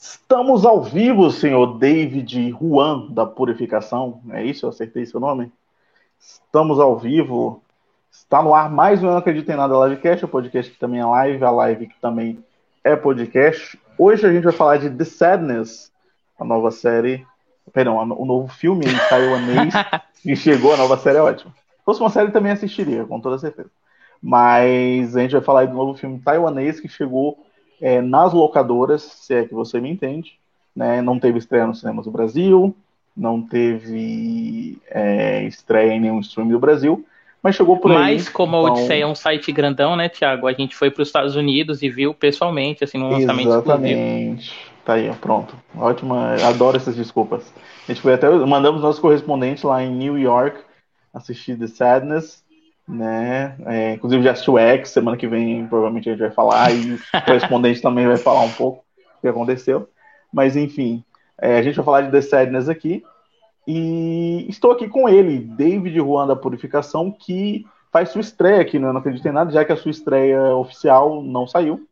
Estamos ao vivo, senhor David Juan da Purificação. É isso? Eu acertei seu nome? Estamos ao vivo. Está no ar mais um Não Acredito em Nada Livecast, o podcast que também é live, a live que também é podcast. Hoje a gente vai falar de The Sadness, a nova série, perdão, o novo filme em taiwanês que chegou, a nova série é ótima. Se fosse uma série também assistiria, com toda certeza. Mas a gente vai falar do novo filme taiwanês que chegou é, nas locadoras, se é que você me entende. Né? Não teve estreia nos cinemas do Brasil, não teve é, estreia em nenhum stream do Brasil, mas chegou por mas, aí. Mas como então... a Odisseia é um site grandão, né, Tiago? A gente foi para os Estados Unidos e viu pessoalmente, assim, no lançamento Exatamente. Exclusivo. Tá aí, pronto. Ótima, adoro essas desculpas. A gente foi até, mandamos nosso correspondente lá em New York assistir The Sadness, né? É, inclusive já assistiu X, semana que vem provavelmente a gente vai falar, e o correspondente também vai falar um pouco o que aconteceu. Mas enfim, é, a gente vai falar de The Sadness aqui. E estou aqui com ele, David Juan da Purificação, que faz sua estreia aqui Eu Não Acredito em Nada, já que a sua estreia oficial não saiu,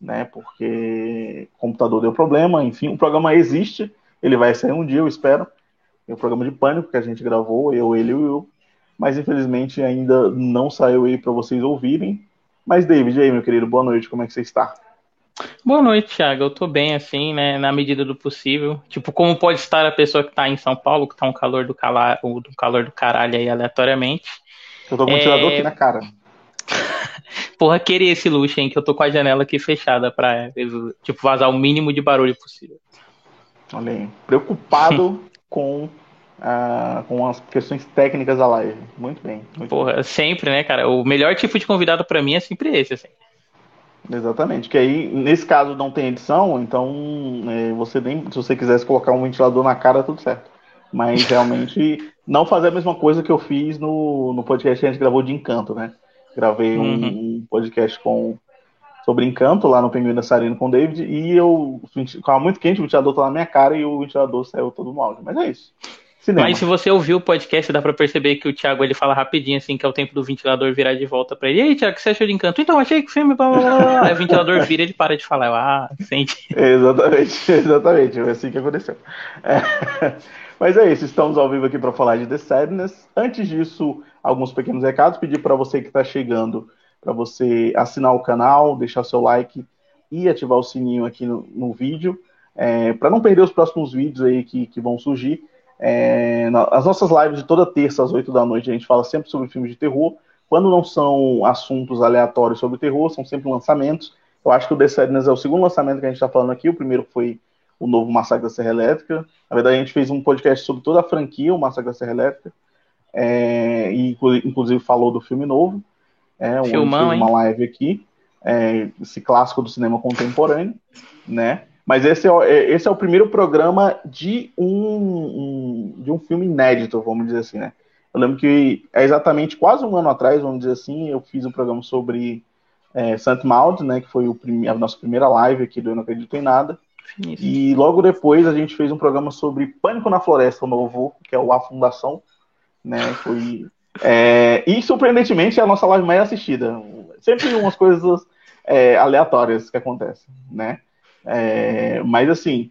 né? Porque o computador deu problema, enfim, o programa existe, ele vai sair um dia, eu espero. É o programa de pânico que a gente gravou, eu, ele e o Will mas infelizmente ainda não saiu aí para vocês ouvirem. Mas, David, aí, meu querido, boa noite, como é que você está? Boa noite, Thiago. Eu tô bem, assim, né, na medida do possível. Tipo, como pode estar a pessoa que tá em São Paulo, que tá um calor do, cala... do calor do caralho aí aleatoriamente. Eu tô com o é... ventilador aqui na cara. Porra, queria esse luxo, hein, que eu tô com a janela aqui fechada pra, tipo, vazar o mínimo de barulho possível. Olha aí, preocupado com Uh, com as questões técnicas da live. Muito bem. Muito Porra, bem. sempre, né, cara? O melhor tipo de convidado para mim é sempre esse, assim. Exatamente, que aí, nesse caso, não tem edição, então é, você nem, se você quisesse colocar um ventilador na cara, tudo certo. Mas realmente, não fazer a mesma coisa que eu fiz no, no podcast que a gente gravou de Encanto, né? Gravei uhum. um, podcast com, sobre Encanto lá no Pinguim Dançarino com o David, e eu, ficava muito quente, o ventilador tá na minha cara e o ventilador saiu todo no áudio. Mas é isso. Cinema. Mas se você ouviu o podcast, dá pra perceber que o Thiago ele fala rapidinho, assim, que é o tempo do ventilador virar de volta pra ele. E aí, Thiago, o que você achou de encanto? Então, achei que o filme. Blá, blá, blá. aí o ventilador vira e ele para de falar. Eu, ah, sente. Exatamente, exatamente. Foi assim que aconteceu. É. Mas é isso, estamos ao vivo aqui para falar de The Sadness. Antes disso, alguns pequenos recados. Pedir para você que está chegando, para você assinar o canal, deixar seu like e ativar o sininho aqui no, no vídeo, é, para não perder os próximos vídeos aí que, que vão surgir. É, as nossas lives de toda terça às 8 da noite a gente fala sempre sobre filmes de terror. Quando não são assuntos aleatórios sobre terror, são sempre lançamentos. Eu acho que o The Sadness é o segundo lançamento que a gente está falando aqui. O primeiro foi o novo Massacre da Serra Elétrica. Na verdade, a gente fez um podcast sobre toda a franquia, o Massacre da Serra Elétrica. É, e inclusive falou do filme novo. É, Filmão, uma live aqui. É, esse clássico do cinema contemporâneo, né? Mas esse é, é, esse é o primeiro programa de um, um, de um filme inédito, vamos dizer assim, né? Eu lembro que é exatamente quase um ano atrás, vamos dizer assim, eu fiz um programa sobre é, Saint Maud, né? Que foi o a nossa primeira live aqui do Eu Não Acredito em Nada. Isso. E logo depois a gente fez um programa sobre Pânico na Floresta, o novo, que é o A Fundação, né? Foi é, e surpreendentemente é a nossa live mais assistida. Sempre umas coisas é, aleatórias que acontecem, né? É, mas assim,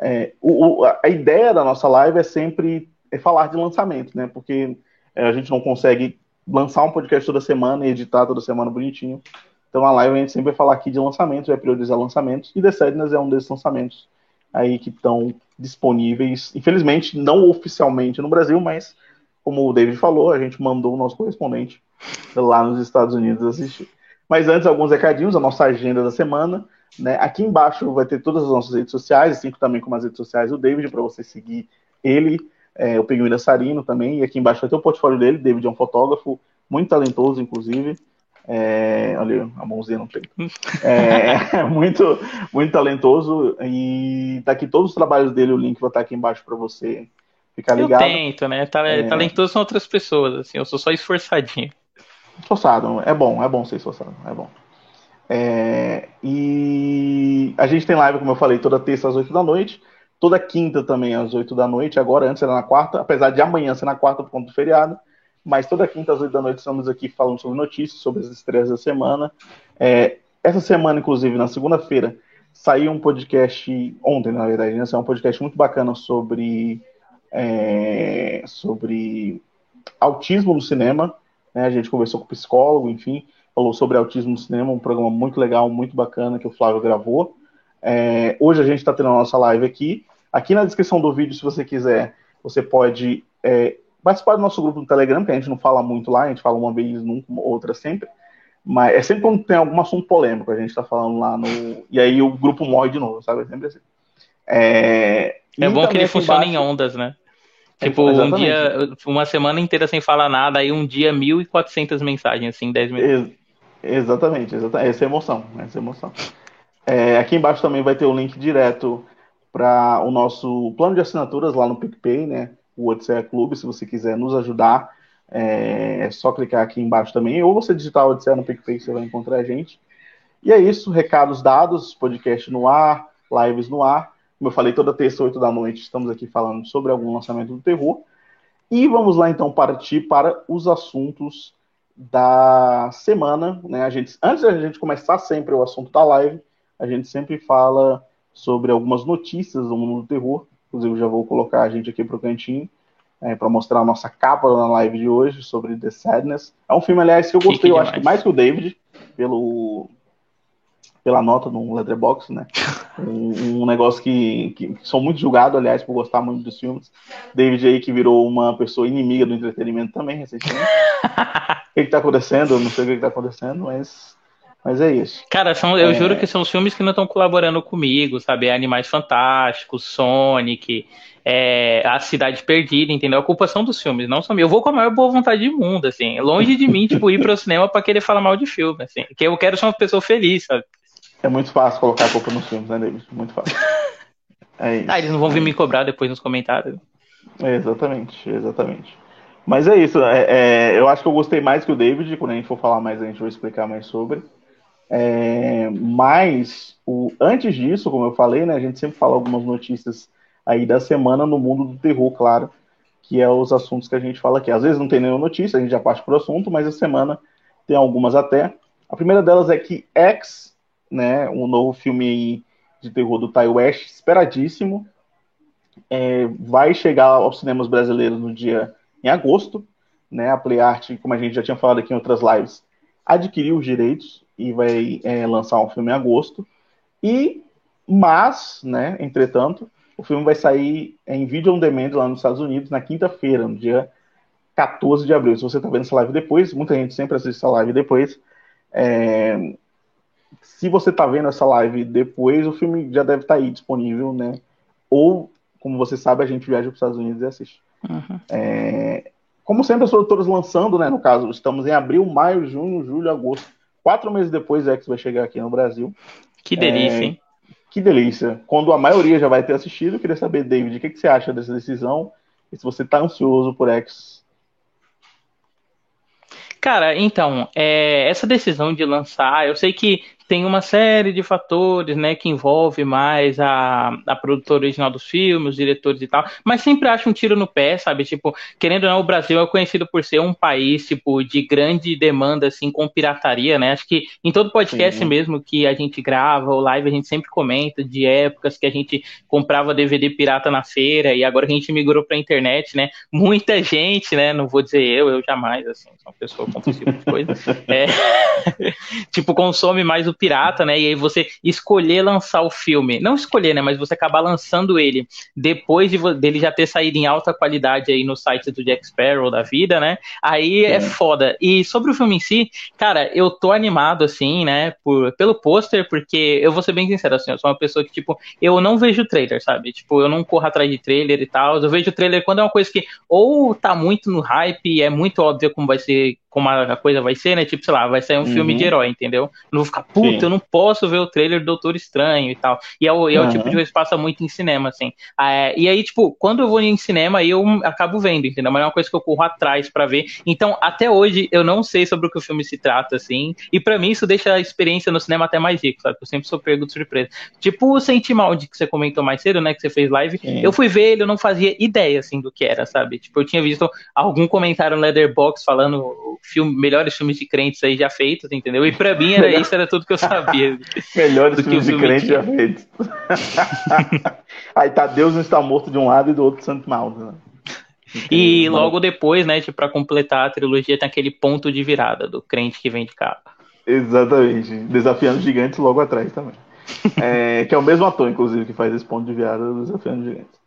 é, o, o, a ideia da nossa live é sempre é falar de lançamento, né? Porque é, a gente não consegue lançar um podcast toda semana e editar toda semana bonitinho. Então a live a gente sempre vai falar aqui de lançamentos, vai priorizar lançamentos, e The Sadness é um desses lançamentos aí que estão disponíveis, infelizmente não oficialmente no Brasil, mas como o David falou, a gente mandou o nosso correspondente lá nos Estados Unidos assistir. Mas antes, alguns recadinhos, a nossa agenda da semana. Né? Aqui embaixo vai ter todas as nossas redes sociais, assim também como as redes sociais do David, para você seguir ele, é, o Pinguim Dançarino também. E aqui embaixo vai ter o portfólio dele. David é um fotógrafo muito talentoso, inclusive. É, olha a mãozinha no peito. É, muito, muito talentoso. E tá aqui todos os trabalhos dele, o link vai estar aqui embaixo para você ficar ligado. Eu tento, né? É. Talentoso são outras pessoas, assim, eu sou só esforçadinho. Esforçado, é bom, é bom ser esforçado, é bom. É, e a gente tem live, como eu falei, toda terça às 8 da noite, toda quinta também às 8 da noite, agora antes era na quarta, apesar de amanhã ser na quarta por conta do feriado, mas toda quinta às 8 da noite estamos aqui falando sobre notícias, sobre as estreias da semana. É, essa semana, inclusive, na segunda-feira, saiu um podcast ontem, na verdade, né? Saiu um podcast muito bacana sobre, é, sobre autismo no cinema. Né? A gente conversou com psicólogo, enfim, falou sobre autismo no cinema, um programa muito legal, muito bacana que o Flávio gravou. É, hoje a gente está tendo a nossa live aqui. Aqui na descrição do vídeo, se você quiser, você pode é, participar do nosso grupo no Telegram, que a gente não fala muito lá, a gente fala uma vez, nunca, outra sempre. Mas é sempre quando tem algum assunto polêmico, a gente está falando lá no. E aí o grupo morre de novo, sabe? É sempre assim. É, é bom que ele funciona embaixo... em ondas, né? É, tipo, um dia, uma semana inteira sem falar nada, aí um dia 1.400 mensagens, assim, 10 minutos. Ex exatamente, exatamente. Essa é a emoção, essa é emoção. É, aqui embaixo também vai ter o link direto para o nosso plano de assinaturas lá no PicPay, né? O Odisseia Clube, se você quiser nos ajudar, é, é só clicar aqui embaixo também, ou você digitar o Odisseia no PicPay, você vai encontrar a gente. E é isso, recados dados, podcast no ar, lives no ar. Como eu falei, toda terça, 8 da noite, estamos aqui falando sobre algum lançamento do terror. E vamos lá então partir para os assuntos da semana. Né? A gente, antes da gente começar sempre o assunto da live, a gente sempre fala sobre algumas notícias do mundo do terror. Inclusive, já vou colocar a gente aqui para o cantinho é, para mostrar a nossa capa na live de hoje sobre The Sadness. É um filme, aliás, que eu gostei, eu acho que mais que o David, pelo, pela nota no Letterboxd, né? Um, um negócio que, que, sou muito julgado, aliás, por gostar muito dos filmes. David aí que virou uma pessoa inimiga do entretenimento também, recentemente. o que, está acontecendo? Não sei o que, está acontecendo, mas mas é isso. Cara, são, eu é... juro que são os filmes que não estão colaborando comigo, sabe? Animais Fantásticos, Sonic, é, A Cidade Perdida, entendeu? A culpa são dos filmes, não são Eu vou com a maior boa vontade do mundo, assim. Longe de mim, tipo, ir pro cinema pra querer falar mal de filme, assim. Que eu quero ser uma pessoa feliz, sabe? É muito fácil colocar a culpa nos filmes, né, David? Muito fácil. É isso. Ah, eles não vão vir me cobrar depois nos comentários. É, exatamente, exatamente. Mas é isso. É, é, eu acho que eu gostei mais que o David. Quando a gente for falar mais, a gente vai explicar mais sobre. É, mas o, antes disso, como eu falei, né, a gente sempre fala algumas notícias aí da semana no mundo do terror, claro, que é os assuntos que a gente fala aqui. Às vezes não tem nenhuma notícia, a gente já parte para o assunto, mas a semana tem algumas até. A primeira delas é que X, né, um novo filme de terror do Ty West, esperadíssimo, é, vai chegar aos cinemas brasileiros no dia em agosto, né? A PlayArt, como a gente já tinha falado aqui em outras lives, adquiriu os direitos e vai é, lançar um filme em agosto. E, mas, né, entretanto, o filme vai sair em vídeo on demand lá nos Estados Unidos na quinta-feira, no dia 14 de abril. Se você está vendo essa live depois, muita gente sempre assiste essa live depois. É... Se você está vendo essa live depois, o filme já deve estar tá aí disponível, né? Ou, como você sabe, a gente viaja para os Estados Unidos e assiste. Uhum. É... Como sempre, as produtoras lançando, né? No caso, estamos em abril, maio, junho, julho, agosto. Quatro meses depois, X vai chegar aqui no Brasil. Que delícia, é... hein? Que delícia. Quando a maioria já vai ter assistido, eu queria saber, David, o que, que você acha dessa decisão? E se você está ansioso por X Cara, então, é, essa decisão de lançar, eu sei que tem uma série de fatores, né, que envolve mais a, a produtora original dos filmes, os diretores e tal, mas sempre acho um tiro no pé, sabe? Tipo, querendo ou não, o Brasil é conhecido por ser um país, tipo, de grande demanda, assim, com pirataria, né? Acho que em todo podcast Sim. mesmo que a gente grava ou live, a gente sempre comenta de épocas que a gente comprava DVD pirata na feira e agora a gente migrou pra internet, né? Muita gente, né? Não vou dizer eu, eu jamais, assim, sou uma pessoa com esse tipo de coisa. É, tipo, consome mais o pirata, né? E aí você escolher lançar o filme, não escolher, né? Mas você acabar lançando ele depois de dele já ter saído em alta qualidade aí no site do Jack Sparrow da vida, né? Aí é, é foda. E sobre o filme em si, cara, eu tô animado assim, né? Por, pelo pôster, porque eu vou ser bem sincero, assim, eu sou uma pessoa que, tipo, eu não vejo trailer, sabe? Tipo, eu não corro atrás de trailer e tal. Eu vejo trailer quando é uma coisa que ou tá muito no hype, é muito óbvio como vai ser como a coisa vai ser, né? Tipo, sei lá, vai sair um uhum. filme de herói, entendeu? Não vou ficar, puta, Sim. eu não posso ver o trailer do Doutor Estranho e tal. E é o, é o tipo de coisa que passa muito em cinema, assim. É, e aí, tipo, quando eu vou em cinema, aí eu acabo vendo, entendeu? Mas é uma coisa que eu corro atrás para ver. Então, até hoje, eu não sei sobre o que o filme se trata, assim. E para mim, isso deixa a experiência no cinema até mais rico, sabe? Eu sempre sou pego de surpresa. Tipo o Sentimaldi que você comentou mais cedo, né? Que você fez live. Sim. Eu fui ver ele, eu não fazia ideia, assim, do que era, sabe? Tipo, eu tinha visto algum comentário no Leatherbox falando filme, melhores filmes de crentes aí já feitos, entendeu? E pra mim era isso, era tudo que eu sabia. melhores filmes filme de crentes já feitos. aí tá Deus não está morto de um lado e do outro Santo Mal, né? E logo depois, né, tipo, pra completar a trilogia, tem aquele ponto de virada do crente que vem de casa. Exatamente. Desafiando gigantes logo atrás também. é, que é o mesmo ator, inclusive, que faz esse ponto de virada do Desafiando Gigantes.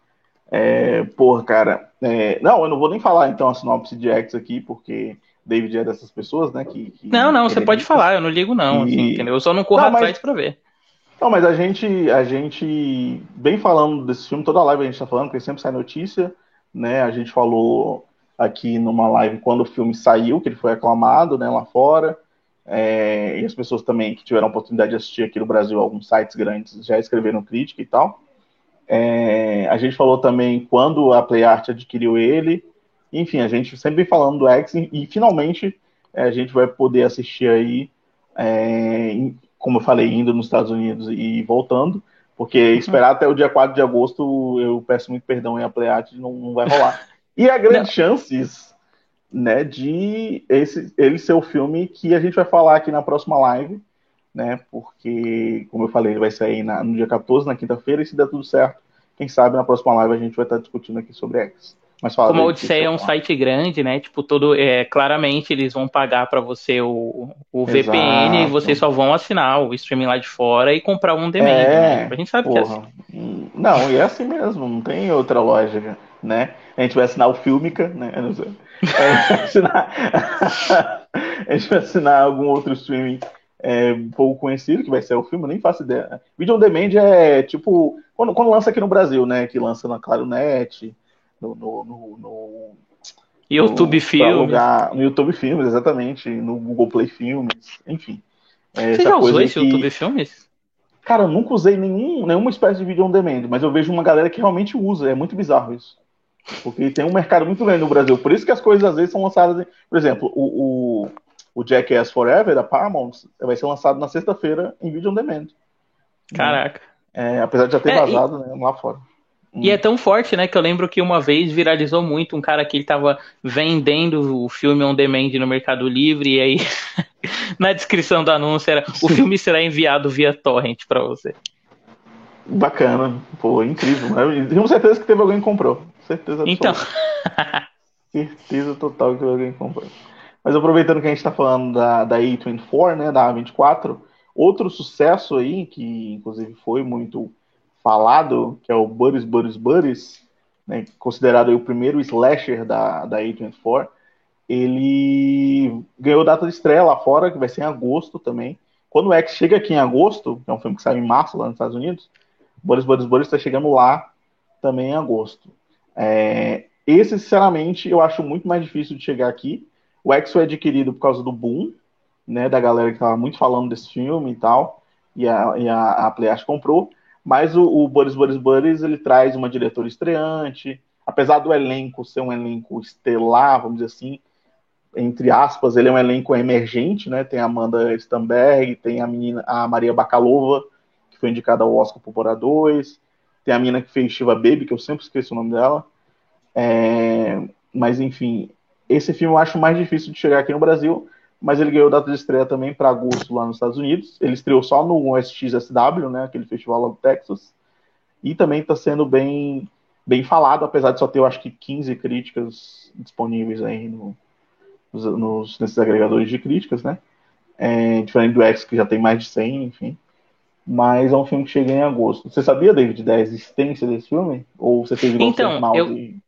É, porra, cara. É, não, eu não vou nem falar então a sinopse de X aqui, porque David é dessas pessoas, né? Que, que não, não, você pode falar, eu não ligo, não. E... Assim, entendeu? Eu só não corro não, atrás mas... pra ver. Não, mas a gente, a gente vem falando desse filme, toda live a gente tá falando, porque sempre sai notícia, né? A gente falou aqui numa live quando o filme saiu, que ele foi aclamado, né, lá fora. É, e as pessoas também que tiveram a oportunidade de assistir aqui no Brasil, alguns sites grandes já escreveram crítica e tal. É, a gente falou também quando a PlayArt adquiriu ele. Enfim, a gente sempre falando do X e, e finalmente é, a gente vai poder assistir aí, é, como eu falei, indo nos Estados Unidos e voltando, porque uhum. esperar até o dia 4 de agosto, eu peço muito perdão aí a PlayArt, não, não vai rolar. E há grandes chances né, de esse, ele ser o filme que a gente vai falar aqui na próxima live, né, porque, como eu falei, ele vai sair na, no dia 14, na quinta-feira, e se der tudo certo, quem sabe na próxima live a gente vai estar discutindo aqui sobre X. Mas fala Como a Odisseia é um site grande, né? Tipo, todo, é, claramente eles vão pagar para você o, o VPN e vocês só vão assinar o streaming lá de fora e comprar um demand. É, né? A gente sabe porra. que é assim. Não, e é assim mesmo, não tem outra lógica, né? A gente vai assinar o Filmica, né? Eu não sei. É, assinar... a gente vai assinar algum outro streaming é, pouco conhecido, que vai ser o filme, nem faço ideia. Video on Demand é tipo. Quando, quando lança aqui no Brasil, né? Que lança na ClaroNet, no, no, no, no YouTube Filmes. No YouTube Filmes, exatamente. No Google Play Filmes, enfim. É, Você já usou esse que... YouTube Filmes? Cara, eu nunca usei nenhum, nenhuma espécie de vídeo on demand, mas eu vejo uma galera que realmente usa. É muito bizarro isso. Porque tem um mercado muito grande no Brasil. Por isso que as coisas às vezes são lançadas. Em... Por exemplo, o, o, o Jackass Forever, da Paramount, vai ser lançado na sexta-feira em vídeo on demand. Caraca. É, apesar de já ter é, vazado e... né, lá fora. E é tão forte, né, que eu lembro que uma vez viralizou muito um cara que ele tava vendendo o filme on demand no Mercado Livre e aí na descrição do anúncio era o filme será enviado via torrent para você. Bacana, pô, incrível. Eu tenho certeza que teve alguém que comprou. Certeza Então. certeza total que alguém comprou. Mas aproveitando que a gente está falando da, da A24, né, da A24, outro sucesso aí, que inclusive foi muito falado, que é o Buddies, Buddies, Buddies, né, considerado o primeiro slasher da, da A24, ele ganhou data de estreia lá fora, que vai ser em agosto também. Quando o X chega aqui em agosto, que é um filme que sai em março lá nos Estados Unidos, Buddies, Buddies, Buddies está chegando lá também em agosto. É, esse, sinceramente, eu acho muito mais difícil de chegar aqui, o X foi adquirido por causa do boom, né, da galera que estava muito falando desse filme e tal, e a, e a, a Playart comprou, mas o, o Boris Boris Boris, ele traz uma diretora estreante, apesar do elenco ser um elenco estelar, vamos dizer assim, entre aspas, ele é um elenco emergente, né, tem a Amanda Stamberg, tem a menina, a Maria Bakalova, que foi indicada ao Oscar por Bora 2, tem a menina que fez Shiva Baby, que eu sempre esqueço o nome dela, é, mas enfim, esse filme eu acho mais difícil de chegar aqui no Brasil, mas ele ganhou data de estreia também para agosto lá nos Estados Unidos. Ele estreou só no SXSW, né, aquele festival lá do Texas, e também está sendo bem, bem falado, apesar de só ter, eu acho que 15 críticas disponíveis aí no, nos, nos, nesses agregadores de críticas, né? É, diferente do X, que já tem mais de 100, enfim. Mas é um filme que chega em agosto. Você sabia, David, da existência desse filme? Ou você teve então, eu... E...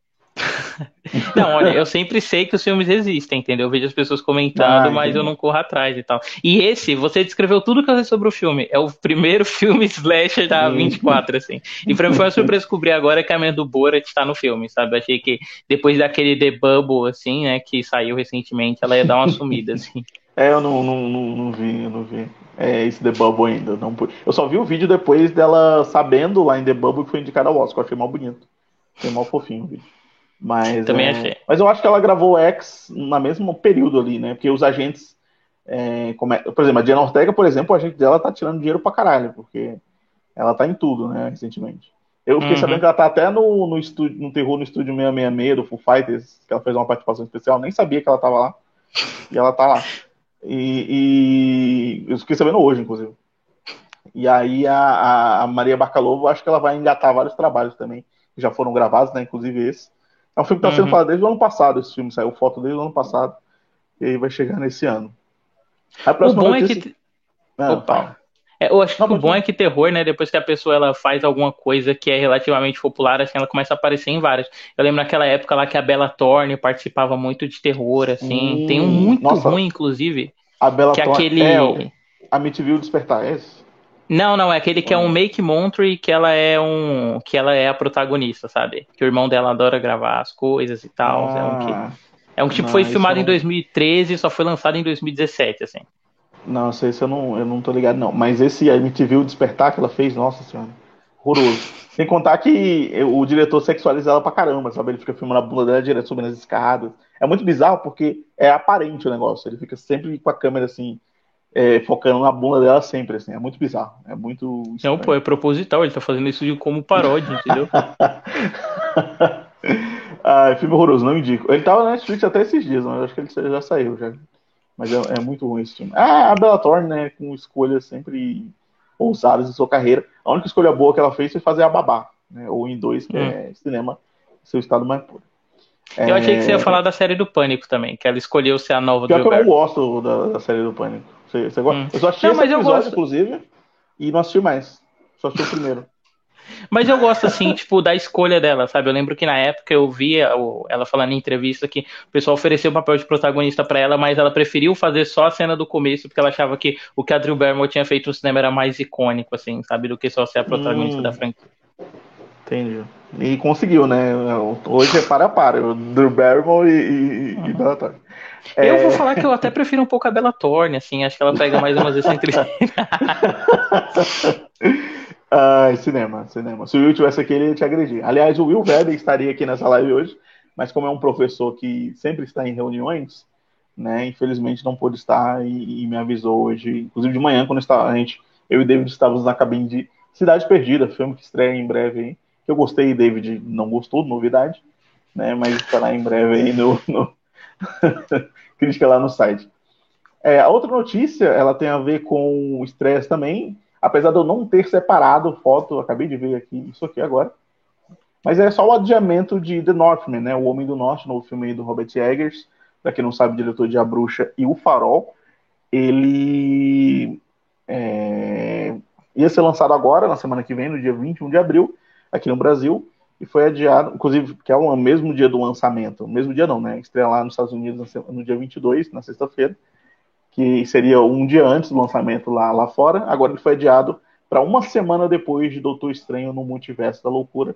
Não, olha, eu sempre sei que os filmes existem, entendeu? Eu vejo as pessoas comentando, ah, mas eu não corro atrás e tal. E esse, você descreveu tudo que eu sei sobre o filme. É o primeiro filme slasher da 24, assim. E pra mim foi uma surpresa descobrir agora que a minha do Borat está no filme, sabe? Eu achei que depois daquele The Bubble, assim, né, que saiu recentemente, ela ia dar uma sumida, assim. É, eu não, não, não, não vi, eu não vi. É esse The Bubble ainda. Não... Eu só vi o vídeo depois dela sabendo lá em The Bubble que foi indicada ao Oscar. Eu achei mal bonito. Achei mal fofinho o vídeo. Mas, Também é, achei. Mas eu acho que ela gravou X na mesmo período ali, né? Porque os agentes. É, como é, por exemplo, a Diana Ortega, por exemplo, o agente dela tá tirando dinheiro pra caralho, porque ela tá em tudo, né, recentemente. Eu fiquei uhum. sabendo que ela tá até no, no, estúdio, no Terror no Estúdio 666 do Full Fighters, que ela fez uma participação especial, nem sabia que ela tava lá. E ela tá lá. E, e eu fiquei sabendo hoje, inclusive. E aí a, a Maria Bacalovo, acho que ela vai engatar vários trabalhos também, que já foram gravados, né? Inclusive esse. É um filme que está sendo uhum. falado desde o ano passado, esse filme saiu foto desde o ano passado. E aí vai chegar nesse ano. A próxima o bom notícia... é que. Não, Opa. É, eu acho que Não, o bom é que terror, né? Depois que a pessoa ela faz alguma coisa que é relativamente popular, assim, ela começa a aparecer em várias. Eu lembro naquela época lá que a Bella Thorne participava muito de terror, assim. Hum, Tem um muito nossa, ruim, inclusive. A Bella que é Thorne aquele... é a MTV Despertar, é esse? Não, não, é aquele que é um make montre que ela é um. que ela é a protagonista, sabe? Que o irmão dela adora gravar as coisas e tal. Ah, é um que. É um que tipo, foi filmado não... em 2013 e só foi lançado em 2017, assim. Não, sei se eu não, eu não tô ligado, não. Mas esse MTV o Despertar que ela fez, nossa senhora, horroroso. Sem contar que o diretor sexualiza ela pra caramba, sabe? Ele fica filmando a bunda dela direto subindo as escadas. É muito bizarro porque é aparente o negócio. Ele fica sempre com a câmera assim, é, focando na bunda dela sempre, assim. É muito bizarro. É muito. Estranho. Não, pô, é proposital. Ele tá fazendo isso como paródia, entendeu? ah, filme horroroso, não indico. Ele tava na Netflix até esses dias, mas acho que ele já saiu já. Mas é, é muito ruim esse filme. Ah, a Bella Thorne, né, com escolhas sempre ousadas em sua carreira. A única escolha boa que ela fez foi fazer a Babá, né, ou em dois, que hum. é cinema, seu estado mais puro. Eu achei que você ia é, falar da série do Pânico também, que ela escolheu ser a nova Pior do que eu não gosto da, da série do Pânico. Você, você gosta? Hum. Eu só assisti não, esse episódio, gosto... inclusive, e não assisti mais. Só assisti o primeiro. Mas eu gosto, assim, tipo, da escolha dela, sabe? Eu lembro que na época eu via ela falando em entrevista que o pessoal ofereceu o papel de protagonista para ela, mas ela preferiu fazer só a cena do começo, porque ela achava que o que a Drew Barrymore tinha feito no cinema era mais icônico, assim, sabe? Do que só ser a protagonista hum. da franquia. Entendi. E conseguiu, né? Hoje é para a para, o Drew Barrymore e, e, uhum. e Bella Thorne. Eu é... vou falar que eu até prefiro um pouco a Bella Thorne, assim, acho que ela pega mais umas excentricidades. Ai, cinema, cinema. Se o Will tivesse aqui, ele ia te agredir. Aliás, o Will Weber estaria aqui nessa live hoje, mas como é um professor que sempre está em reuniões, né, infelizmente não pôde estar e, e me avisou hoje, inclusive de manhã, quando a gente, eu e David estávamos na cabine de Cidade Perdida, filme que estreia em breve aí. Eu gostei, David não gostou, novidade, né, mas estará em breve aí no, no... crítica lá no site. É, a outra notícia, ela tem a ver com o estresse também, apesar de eu não ter separado foto, acabei de ver aqui isso aqui agora, mas é só o adiamento de The Northman, né, O Homem do Norte, no filme do Robert Eggers, para quem não sabe, diretor de A Bruxa e O Farol, ele é, ia ser lançado agora, na semana que vem, no dia 21 de abril, aqui no Brasil, e foi adiado, inclusive, que é o mesmo dia do lançamento, mesmo dia não, né, estreia lá nos Estados Unidos no dia 22, na sexta-feira, que seria um dia antes do lançamento lá, lá fora, agora ele foi adiado para uma semana depois de Doutor Estranho no Multiverso da Loucura.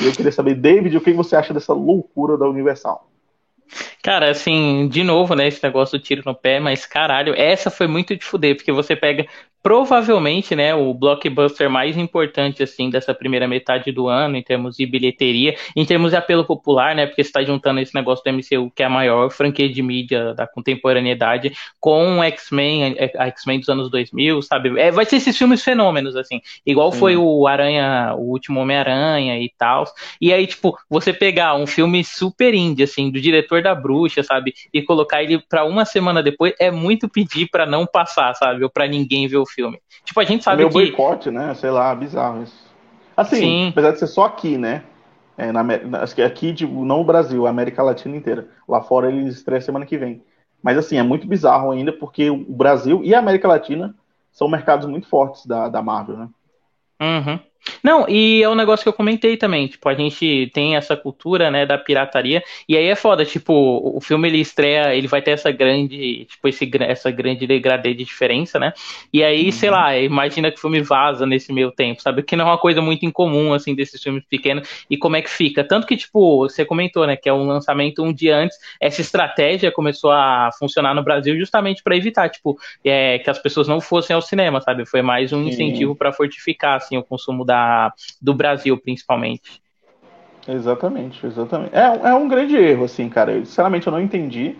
E eu queria saber, David, o que você acha dessa loucura da Universal? Cara, assim, de novo, né, esse negócio do tiro no pé, mas caralho, essa foi muito de fuder, porque você pega provavelmente, né, o blockbuster mais importante, assim, dessa primeira metade do ano, em termos de bilheteria, em termos de apelo popular, né, porque você está juntando esse negócio do MCU, que é a maior franquia de mídia da contemporaneidade, com X-Men, a X-Men dos anos 2000, sabe? É, vai ser esses filmes fenômenos, assim, igual foi o Aranha, o último Homem-Aranha e tal. E aí, tipo, você pegar um filme super indie, assim, do diretor da Bruxa, sabe, e colocar ele para uma semana depois, é muito pedir para não passar, sabe, ou para ninguém ver o filme. Tipo, a gente sabe é que... boicote, né? Sei lá, bizarro isso. Assim, Sim. apesar de ser só aqui, né? É, na, acho que aqui, tipo, não o Brasil, a América Latina inteira. Lá fora eles estreiam semana que vem. Mas assim, é muito bizarro ainda, porque o Brasil e a América Latina são mercados muito fortes da, da Marvel, né? Uhum. Não, e é um negócio que eu comentei também, tipo, a gente tem essa cultura, né, da pirataria, e aí é foda, tipo, o filme ele estreia, ele vai ter essa grande, tipo, esse, essa grande degradê de diferença, né, e aí, uhum. sei lá, imagina que o filme vaza nesse meio tempo, sabe, que não é uma coisa muito incomum, assim, desses filmes pequenos, e como é que fica, tanto que, tipo, você comentou, né, que é um lançamento um dia antes, essa estratégia começou a funcionar no Brasil justamente para evitar, tipo, é, que as pessoas não fossem ao cinema, sabe, foi mais um incentivo para fortificar, assim, o consumo da, do Brasil, principalmente. Exatamente, exatamente. É, é um grande erro, assim, cara. Eu, sinceramente, eu não entendi.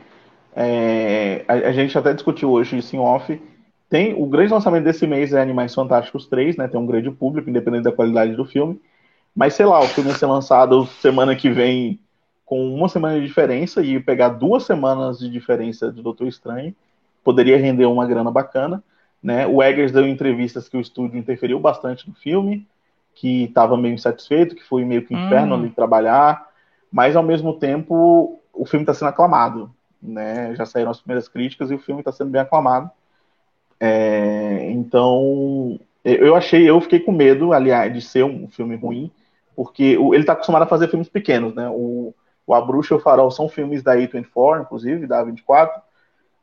É, a, a, gente até discutiu hoje isso em off. Tem, o grande lançamento desse mês é Animais Fantásticos 3, né? Tem um grande público, independente da qualidade do filme. Mas, sei lá, o filme ia ser lançado semana que vem com uma semana de diferença e pegar duas semanas de diferença do Doutor Estranho, poderia render uma grana bacana. Né? O Eggers deu entrevistas que o estúdio interferiu bastante no filme, que estava meio insatisfeito, que foi meio que inferno hum. ali trabalhar, mas ao mesmo tempo o filme está sendo aclamado. Né? Já saíram as primeiras críticas e o filme está sendo bem aclamado. É, então, eu achei, eu fiquei com medo, aliás, de ser um filme ruim, porque ele está acostumado a fazer filmes pequenos, né? O, o A Bruxa e o Farol são filmes da A24, inclusive, da A24.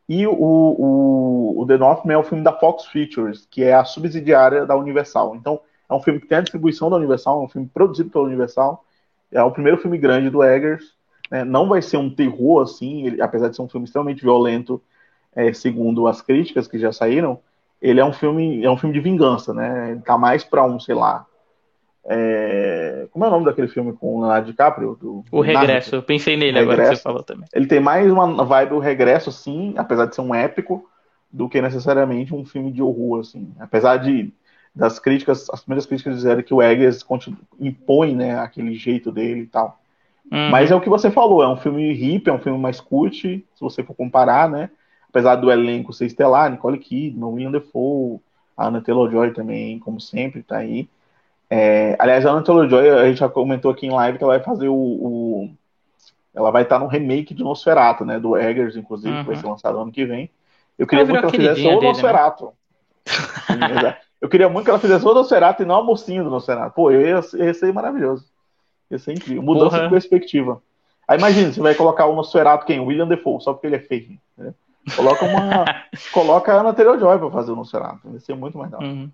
E o, o, o The Northman é o filme da Fox Features, que é a subsidiária da Universal. Então, é um filme que tem a distribuição da Universal, é um filme produzido pela Universal. É o primeiro filme grande do Eggers. Né? Não vai ser um terror assim, ele, apesar de ser um filme extremamente violento, é, segundo as críticas que já saíram. Ele é um filme, é um filme de vingança, né? Ele tá mais para um, sei lá, é... Como é o nome daquele filme com o Leonardo DiCaprio? Do... O Regresso, eu pensei nele Regresso. agora que você falou também. Ele tem mais uma vibe do Regresso, sim, apesar de ser um épico, do que necessariamente um filme de horror, assim. Apesar de das críticas, as primeiras críticas disseram que o Eggers impõe, né, aquele jeito dele e tal. Uhum. Mas é o que você falou, é um filme hip, é um filme mais cult, se você for comparar, né? Apesar do elenco ser estelar, Nicole Kidman, William Defoe, a Anna Taylor-Joy também, como sempre, tá aí. É, aliás, a Anna Taylor-Joy, a gente já comentou aqui em live que ela vai fazer o, o ela vai estar no remake de Nosferatu, né, do Eggers, inclusive, uhum. que vai ser lançado ano que vem. Eu queria muito que ela fizesse o né? Nosferatu. Né? Eu queria muito que ela fizesse o Nosferatu e não a mocinha do Nosferatu. Pô, eu ia, ia ser maravilhoso. Ia ser incrível. Mudança Porra. de perspectiva. Aí imagina, você vai colocar o Nosferatu quem? William Defoe, só porque ele é feio. Né? Coloca uma. coloca a Ana Taylor-Joy pra fazer o Nosferatu. Vai ser muito mais legal. Uhum.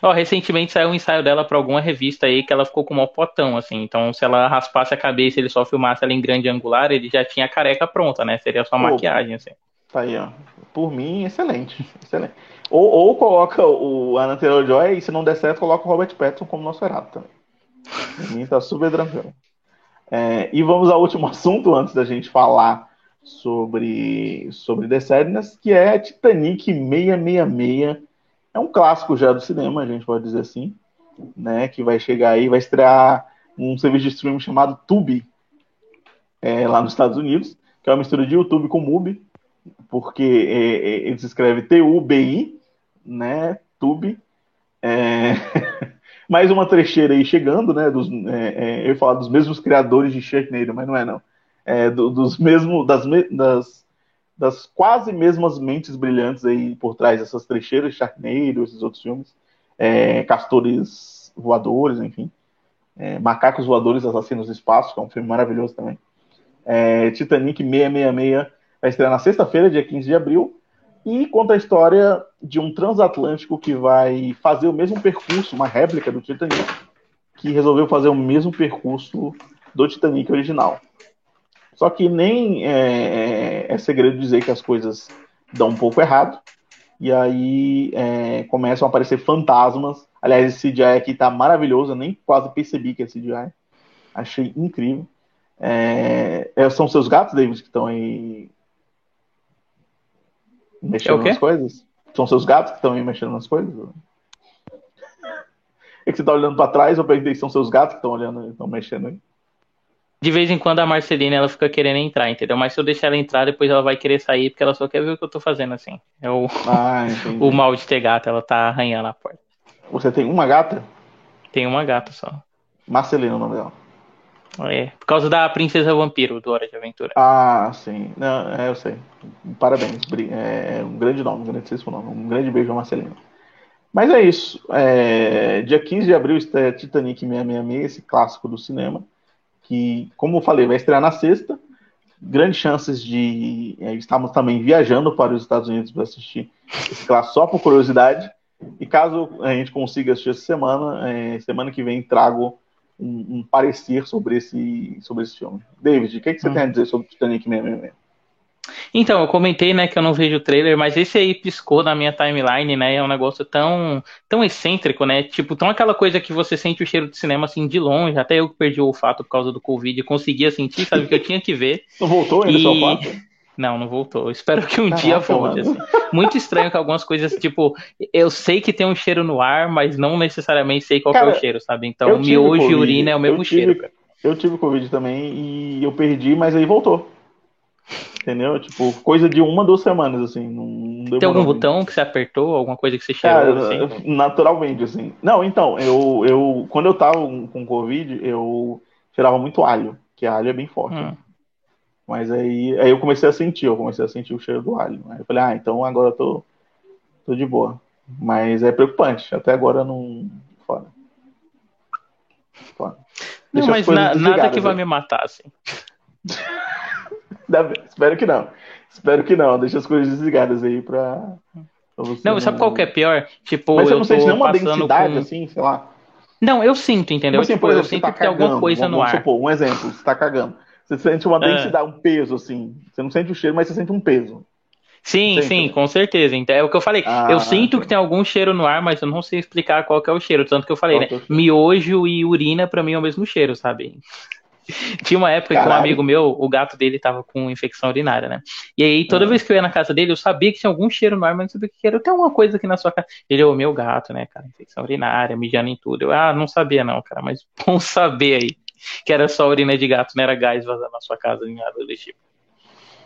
Ó, recentemente saiu um ensaio dela para alguma revista aí que ela ficou com um potão, assim. Então, se ela raspasse a cabeça e ele só filmasse ela em grande angular, ele já tinha a careca pronta, né? Seria só Pô, maquiagem, assim. Tá aí, ó. Por mim, excelente. excelente. Ou, ou coloca o Anna Taylor-Joy e se não der certo, coloca o Robert Pattinson como nosso errado também. Por mim tá super tranquilo. É, e vamos ao último assunto antes da gente falar sobre, sobre The Sadness, que é Titanic 666 é um clássico já do cinema, a gente pode dizer assim, né? Que vai chegar aí, vai estrear um serviço de streaming chamado Tubi, é, lá nos Estados Unidos, que é uma mistura de YouTube com Mubi, porque é, é, ele se escreve T-U-B-I, né? Tubi. É... Mais uma trecheira aí chegando, né? Dos, é, é, eu ia falar dos mesmos criadores de Sharknado, mas não é não. É, do, dos mesmos, das, das das quase mesmas mentes brilhantes aí por trás dessas trecheiras, Sharknado, esses outros filmes, é, Castores Voadores, enfim, Macacos Voadores Assassinos do Espaço, que é um filme maravilhoso também. Titanic 666 vai estrear na sexta-feira, dia 15 de abril, e conta a história de um transatlântico que vai fazer o mesmo percurso, uma réplica do Titanic, que resolveu fazer o mesmo percurso do Titanic original. Só que nem é, é, segredo dizer que as coisas dão um pouco errado. E aí é, começam a aparecer fantasmas. Aliás, esse CGI aqui tá maravilhoso. Eu nem quase percebi que é CGI. Achei incrível. É, é são seus gatos, David, que estão aí mexendo é nas coisas? São seus gatos que estão aí mexendo nas coisas? É que você tá olhando para trás, eu que são seus gatos que estão olhando, estão mexendo aí de vez em quando a Marcelina ela fica querendo entrar, entendeu? Mas se eu deixar ela entrar, depois ela vai querer sair porque ela só quer ver o que eu tô fazendo assim. É o, ah, o mal de ter gata, ela tá arranhando a porta. Você tem uma gata? Tem uma gata só. Marcelina é o nome dela. É, por causa da Princesa Vampiro do Hora de Aventura. Ah, sim. Não, é, eu sei. Parabéns. É um grande nome, um grandíssimo nome. Um grande beijo a Marcelina. Mas é isso. É, dia 15 de abril está Titanic 666, esse clássico do cinema que, como eu falei, vai estrear na sexta. Grandes chances de é, estamos também viajando para os Estados Unidos para assistir esse clássico só por curiosidade. E caso a gente consiga assistir essa semana, é, semana que vem trago um, um, parecer sobre esse, sobre esse filme. David, o que, é que você hum. tem a dizer sobre Titanic mesmo? Então, eu comentei, né, que eu não vejo o trailer, mas esse aí piscou na minha timeline, né? É um negócio tão, tão excêntrico, né? Tipo, tão aquela coisa que você sente o cheiro de cinema assim de longe. Até eu que perdi o olfato por causa do Covid, conseguia sentir, sabe que eu tinha que ver. Não voltou ainda e... seu olfato? Não, não voltou. Eu espero que um Caraca, dia volte. Assim. Muito estranho que algumas coisas, tipo, eu sei que tem um cheiro no ar, mas não necessariamente sei qual cara, é o cheiro, sabe? Então, miojo e urina é o mesmo cheiro, cara. Eu tive Covid também e eu perdi, mas aí voltou. Entendeu? Tipo, coisa de uma, duas semanas, assim. Não Tem algum botão que você apertou? Alguma coisa que você cheirou? Cara, assim? naturalmente, assim. Não, então, eu, eu. Quando eu tava com Covid, eu cheirava muito alho, que alho é bem forte. Hum. Né? Mas aí, aí eu comecei a sentir, eu comecei a sentir o cheiro do alho. Aí eu falei, ah, então agora eu tô, tô de boa. Mas é preocupante, até agora não. Fora. Fora. Não, mas na, nada que vai aí. me matar, assim. Espero que não. Espero que não. Deixa as coisas desligadas aí pra. pra não, não, sabe qual que é pior? Tipo, Mas você não sente nenhuma densidade, com... assim, sei lá. Não, eu sinto, entendeu? Mas, assim, tipo, exemplo, eu sinto tá que cagando, tem alguma coisa vamos, no vamos ar. Supor, um exemplo, você tá cagando. Você sente uma ah. densidade, um peso, assim. Você não sente o cheiro, mas você sente um peso. Sim, Sempre. sim, com certeza. Então, é o que eu falei. Ah, eu sinto que tem algum cheiro no ar, mas eu não sei explicar qual que é o cheiro. Tanto que eu falei, né? É Miojo e urina, pra mim, é o mesmo cheiro, sabe? Tinha uma época Caralho. que um amigo meu, o gato dele tava com infecção urinária, né? E aí, toda ah. vez que eu ia na casa dele, eu sabia que tinha algum cheiro no ar, mas não sabia o que era. Tem alguma coisa aqui na sua casa. Ele, é o meu gato, né, cara? Infecção urinária, mijando em tudo. Eu, ah, não sabia não, cara, mas bom saber aí. Que era só urina de gato, não era gás vazando na sua casa, nem nada do tipo.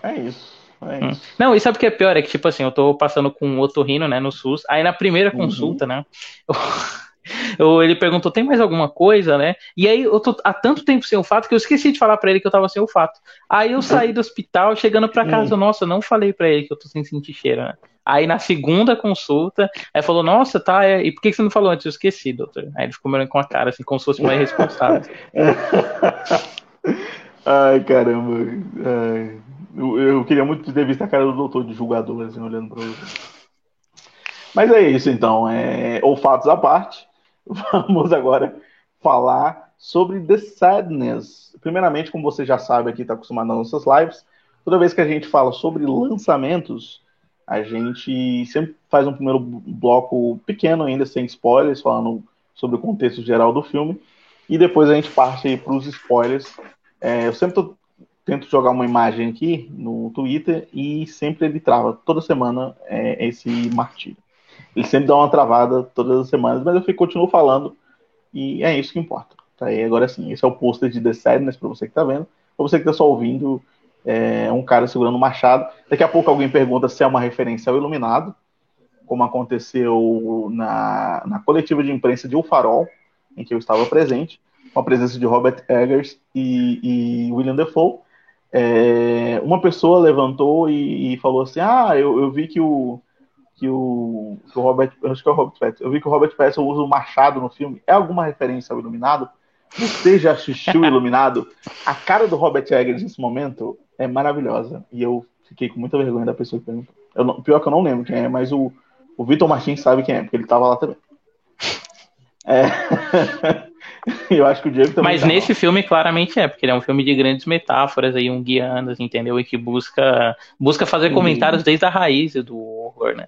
É isso. É hum. Não, e sabe o que é pior? É que, tipo assim, eu tô passando com um otorrino, né, no SUS. Aí na primeira uhum. consulta, né? Eu eu, ele perguntou, tem mais alguma coisa, né? E aí eu tô há tanto tempo sem olfato que eu esqueci de falar para ele que eu tava sem olfato. Aí eu saí do hospital, chegando para casa, hum. nossa, não falei para ele que eu tô sem sentir cheiro, né? Aí na segunda consulta, aí falou, nossa, tá, é... e por que você não falou antes? Eu esqueci, doutor. Aí ele ficou mirando com a cara, assim, como se fosse responsável. Ai, caramba. Ai. Eu, eu, queria muito ter visto a cara do doutor de julgador, assim, olhando para você. Mas é isso, então. É, olfatos à parte. vamos agora falar sobre The Sadness. Primeiramente, como você já sabe aqui, está acostumado nas nossas lives, toda vez que a gente fala sobre lançamentos, a gente sempre faz um primeiro bloco pequeno ainda, sem spoilers, falando sobre o contexto geral do filme, e depois a gente parte para os spoilers. É, eu sempre tô, tento jogar uma imagem aqui no Twitter e sempre ele trava, toda semana, é, esse martírio. Ele sempre dá uma travada todas as semanas, mas eu continuo falando e é isso que importa. Tá? E agora sim, esse é o pôster de The Sadness para você que está vendo. Para você que está só ouvindo, é um cara segurando um machado. Daqui a pouco alguém pergunta se é uma referência ao Iluminado, como aconteceu na, na coletiva de imprensa de O Farol, em que eu estava presente, com a presença de Robert Eggers e, e William Defoe. É, uma pessoa levantou e, e, falou assim: Ah, eu, eu vi que o, que o, que o Robert, acho que é o Robert Pattinson, eu vi que o Robert Pattinson usa o machado no filme. É alguma referência ao Iluminado? Você já assistiu Iluminado? A cara do Robert Eggers nesse momento é maravilhosa. E eu fiquei com muita vergonha da pessoa que perguntou. Eu não, pior que eu não lembro quem é, mas o, o Vitor Martins sabe quem é, porque ele estava lá também. É. eu acho que o Diego também. Mas tava. nesse filme claramente é, porque ele é um filme de grandes metáforas aí, um guiando, entendeu? E que busca busca fazer comentários desde a raiz do horror, né?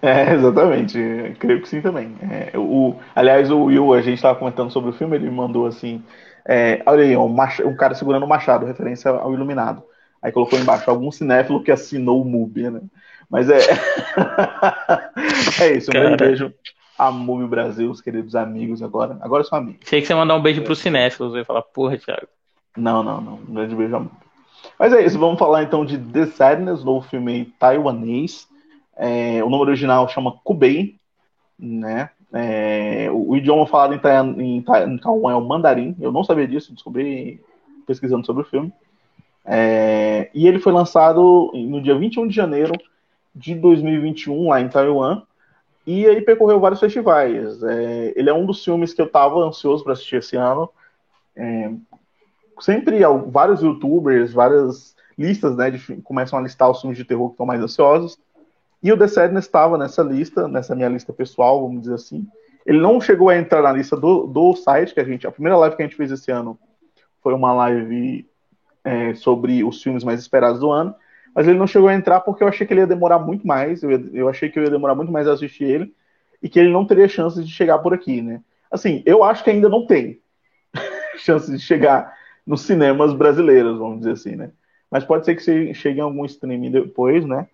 É, exatamente. creio que sim também. É, o, aliás, o Will, a gente estava comentando sobre o filme, ele me mandou assim. É, olha aí, um, mach, um, cara segurando o um machado, referência ao Iluminado. Aí colocou embaixo algum cinéfilo que assinou o MUBI, né? Mas é. é isso, um grande beijo a MUBI Brasil, os queridos amigos agora. Agora são amigos. Sei que você mandar um beijo para os cinéfilos, eu ia falar, porra, Thiago. Não, não, não. Um grande beijo a MUBI. Mas é isso, vamos falar então de The Sadness, novo filme taiwanês. É, o nome original chama Kubei, né? É, o, idioma falado em, em, em Taiwan é o mandarim. Eu não sabia disso, descobri pesquisando sobre o filme. É, e ele foi lançado no dia 21 de janeiro de 2021 lá em Taiwan. E aí percorreu vários festivais. É, ele é um dos filmes que eu estava ansioso para assistir esse ano. É, sempre vários youtubers, várias listas, né, de, começam a listar os filmes de terror que estão mais ansiosos. E o The Sadness estava nessa lista, nessa minha lista pessoal, vamos dizer assim. Ele não chegou a entrar na lista do, do site, que a gente. A primeira live que a gente fez esse ano foi uma live é, sobre os filmes mais esperados do ano. Mas ele não chegou a entrar porque eu achei que ele ia demorar muito mais. Eu, ia, eu achei que eu ia demorar muito mais a assistir ele. E que ele não teria chances de chegar por aqui, né? Assim, eu acho que ainda não tem chances de chegar nos cinemas brasileiros, vamos dizer assim, né? Mas pode ser que chegue em algum streaming depois, né?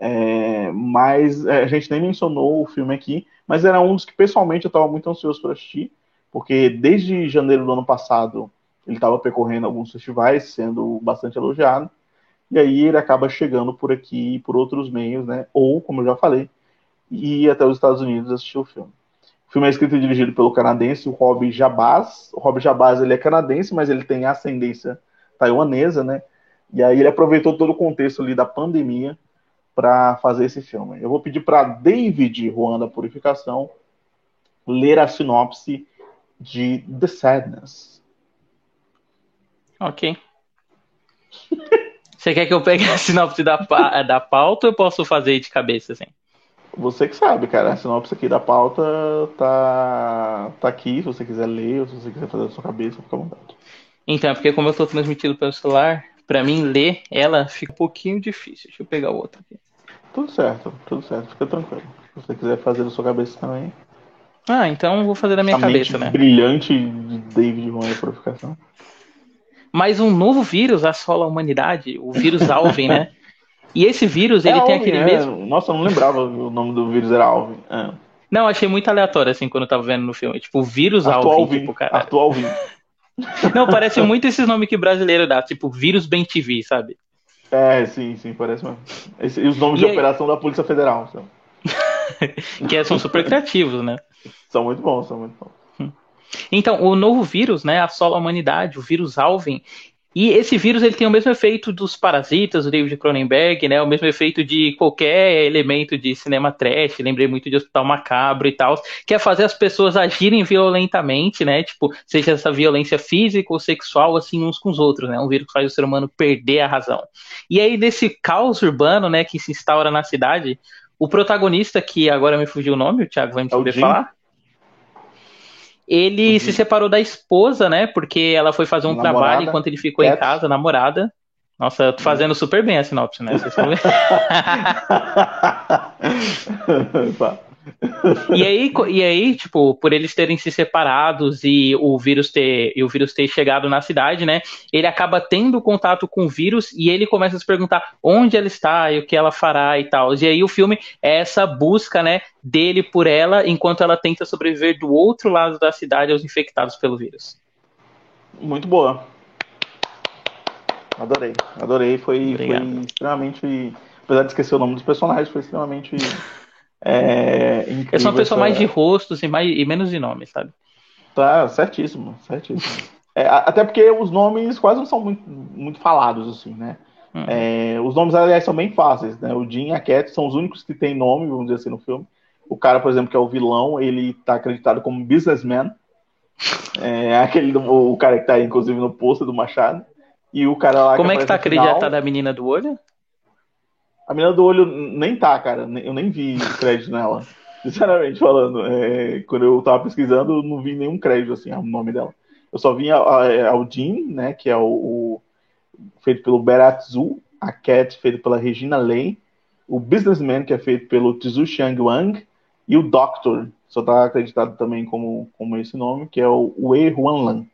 É, mas é, a gente nem mencionou o filme aqui, mas era um dos que pessoalmente eu estava muito ansioso para assistir, porque desde janeiro do ano passado Ele estava percorrendo alguns festivais, sendo bastante elogiado. E aí ele acaba chegando por aqui por outros meios, né? Ou, como eu já falei, ir até os Estados Unidos assistir o filme. O filme é escrito e dirigido pelo canadense Rob Jabaz. O Rob Jabaz ele é canadense, mas ele tem ascendência taiwanesa, né? E aí ele aproveitou todo o contexto ali da pandemia para fazer esse filme. Eu vou pedir para David Juan da Purificação ler a sinopse de The Sadness. Ok. Você quer que eu pegue a sinopse da, da pauta ou eu posso fazer de cabeça assim? Você que sabe, cara. A sinopse aqui da pauta tá, tá aqui, se você quiser ler ou se você quiser fazer da sua cabeça, fica à vontade. Então, é porque como eu estou transmitindo pelo celular, para mim ler ela fica um pouquinho difícil. Deixa eu pegar o outro aqui. Tudo certo, tudo certo, fica tranquilo. Se você quiser fazer da sua cabeça também. Ah, então vou fazer da minha cabeça, né? Brilhante de David Juan Purificação. Mas um novo vírus assola a humanidade, o vírus Alvin, né? E esse vírus, ele é tem Alvin, aquele é. mesmo. Nossa, eu não lembrava o nome do vírus era Alvin. É. Não, achei muito aleatório, assim, quando eu tava vendo no filme. Tipo, o vírus Arthur Alvin, Alvin, tipo, cara. Arthur Alvin. Não, parece muito esses nomes que brasileiro dá, tipo, vírus bem TV, sabe? É, sim, sim, parece mesmo. E os nomes E de aí- operação da Polícia Federal são, que são super criativos, né? são muito bons, são muito bons. Então, o novo vírus, né, assola a humanidade, o vírus Alvin. E esse vírus ele tem o mesmo efeito dos Parasitas, do David Cronenberg, né? O mesmo efeito de qualquer elemento de cinema trash. Lembrei muito de Hospital Macabro e tal, que é fazer as pessoas agirem violentamente, né? Tipo, seja essa violência física ou sexual, assim, uns com os outros, né? Um vírus que faz o ser humano perder a razão. E aí, desse caos urbano, né, que se instaura na cidade, o protagonista, que agora me fugiu o nome, o Thiago vai me É saber Jim. falar. Ele O se separou da esposa, né? Porque ela foi fazer um Namorada, trabalho enquanto ele ficou em Cat. casa, namorada. Nossa, eu tô fazendo super bem a sinopse, né? Vocês estão vendo? Tá. E aí, e aí, tipo, por eles terem se separados e o vírus ter e o vírus ter chegado na cidade, né? Ele acaba tendo contato com o vírus e ele começa a se perguntar onde ela está e o que ela fará e tal. E aí o filme é essa busca, né, dele por ela enquanto ela tenta sobreviver do outro lado da cidade aos infectados pelo vírus. Muito boa. Adorei, adorei. Foi, foi extremamente. Apesar de esquecer o nome dos personagens, foi extremamente. É, incrível. Eu sou uma pessoa essa- mais de rostos e, mais, e menos de nomes, sabe? Tá, certíssimo, certíssimo. É, até porque os nomes quase não são muito, muito falados, assim, né? Hum. É, os nomes, aliás, são bem fáceis, né? O Jim e a Cat são os únicos que têm nome, vamos dizer assim, no filme. O cara, por exemplo, que é o vilão, ele tá acreditado como businessman. É aquele do- o cara que tá inclusive, no pôster do Machado. E o cara lá Como é que tá acreditada a menina do olho? A menina do olho nem tá, cara. Eu nem vi crédito nela. Sinceramente falando. É, quando eu tava pesquisando, eu não vi nenhum crédito, assim, o nome dela. Eu só vi a, a, a Jean, né, que é o, o- feito pelo Berat Zhu, a Cat, feito pela Regina Lei, o Businessman, que é feito pelo Tzu Xiang Wang, e o Doctor, só tá acreditado também como, como esse nome, que é o Wei Huanlan.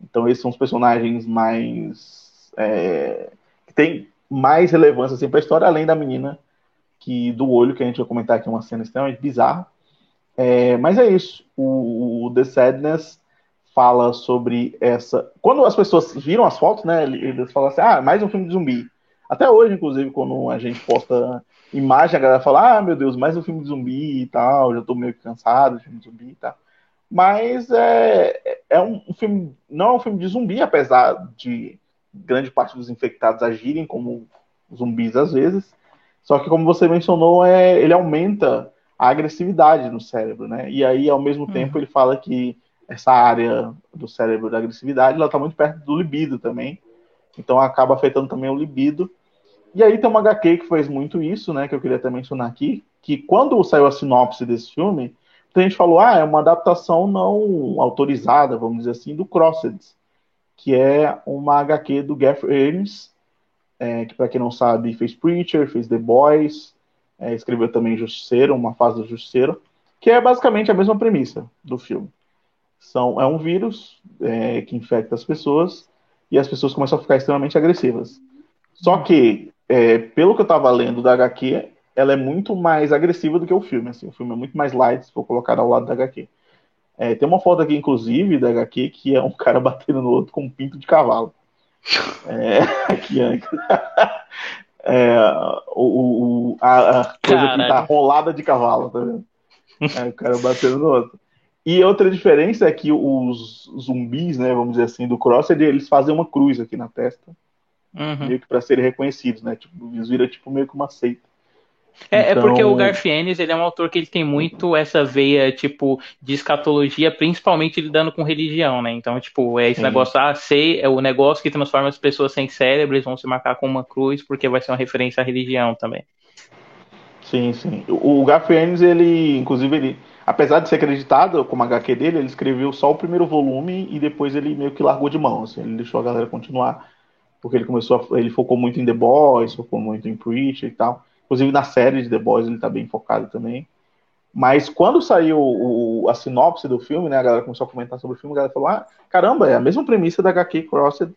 Então esses são os personagens mais... é, que tem mais relevância assim, para a história, além da menina que do olho, que a gente vai comentar aqui, uma cena extremamente bizarra. É, mas é isso. O, o The Sadness fala sobre essa. Quando as pessoas viram as fotos, né? Eles falam assim: ah, mais um filme de zumbi. Até hoje, inclusive, quando a gente posta imagem, a galera fala: ah, meu Deus, mais um filme de zumbi e tal. Já tô meio cansado de filme de zumbi e tal. Mas é, é um filme. Não é um filme de zumbi, apesar de grande parte dos infectados agirem como zumbis às vezes. Só que, como você mencionou, é, ele aumenta a agressividade no cérebro, né? E aí, ao mesmo Uhum. tempo, ele fala que essa área do cérebro da agressividade, ela está muito perto do libido também. Então, acaba afetando também o libido. E aí tem uma HQ que fez muito isso, né? Que eu queria até mencionar aqui, que quando saiu a sinopse desse filme, a gente falou, ah, é uma adaptação não autorizada, vamos dizer assim, do Crossed, que é uma HQ do Geoff Ames, é, que para quem não sabe fez Preacher, fez The Boys, é, escreveu também Justiceiro, uma fase do Justiceiro, que é basicamente a mesma premissa do filme. São, é um vírus é, que infecta as pessoas e as pessoas começam a ficar extremamente agressivas. Só que, é, pelo que eu estava lendo da HQ, ela é muito mais agressiva do que o filme. Assim, o filme é muito mais light, se for colocar ao lado da HQ. É, tem uma foto aqui, inclusive, da HQ, que é um cara batendo no outro com um pinto de cavalo. É, aqui, é, o, o, a, a coisa Caralho. que tá rolada de cavalo, tá vendo? É, o cara batendo no outro. E outra diferença é que os zumbis, né, vamos dizer assim, do Cross, eles fazem uma cruz aqui na testa, uhum. meio que para serem reconhecidos, né? Tipo, eles viram tipo meio que uma seita. É, então... é, porque o então- Garfienes, ele é um autor que ele tem muito essa veia, tipo, de escatologia, principalmente lidando com religião, né? Então, tipo, é esse Sim. negócio, ah, sei, é o negócio que transforma as pessoas sem cérebro, eles vão se marcar com uma cruz, porque vai ser uma referência à religião também. Sim, sim. O, o Garfienes, ele, inclusive, ele, apesar de ser acreditado como HQ dele, ele escreveu só o primeiro volume e depois ele meio que largou de mão, assim, ele deixou a galera continuar, porque ele começou a, ele focou muito em The Boys, focou muito em Preacher e tal. Inclusive na série de The Boys ele tá bem focado também. Mas quando saiu o, a sinopse do filme, né, a galera começou a comentar sobre o filme, a galera falou: "Ah, caramba, é a mesma premissa da HQ Crossed",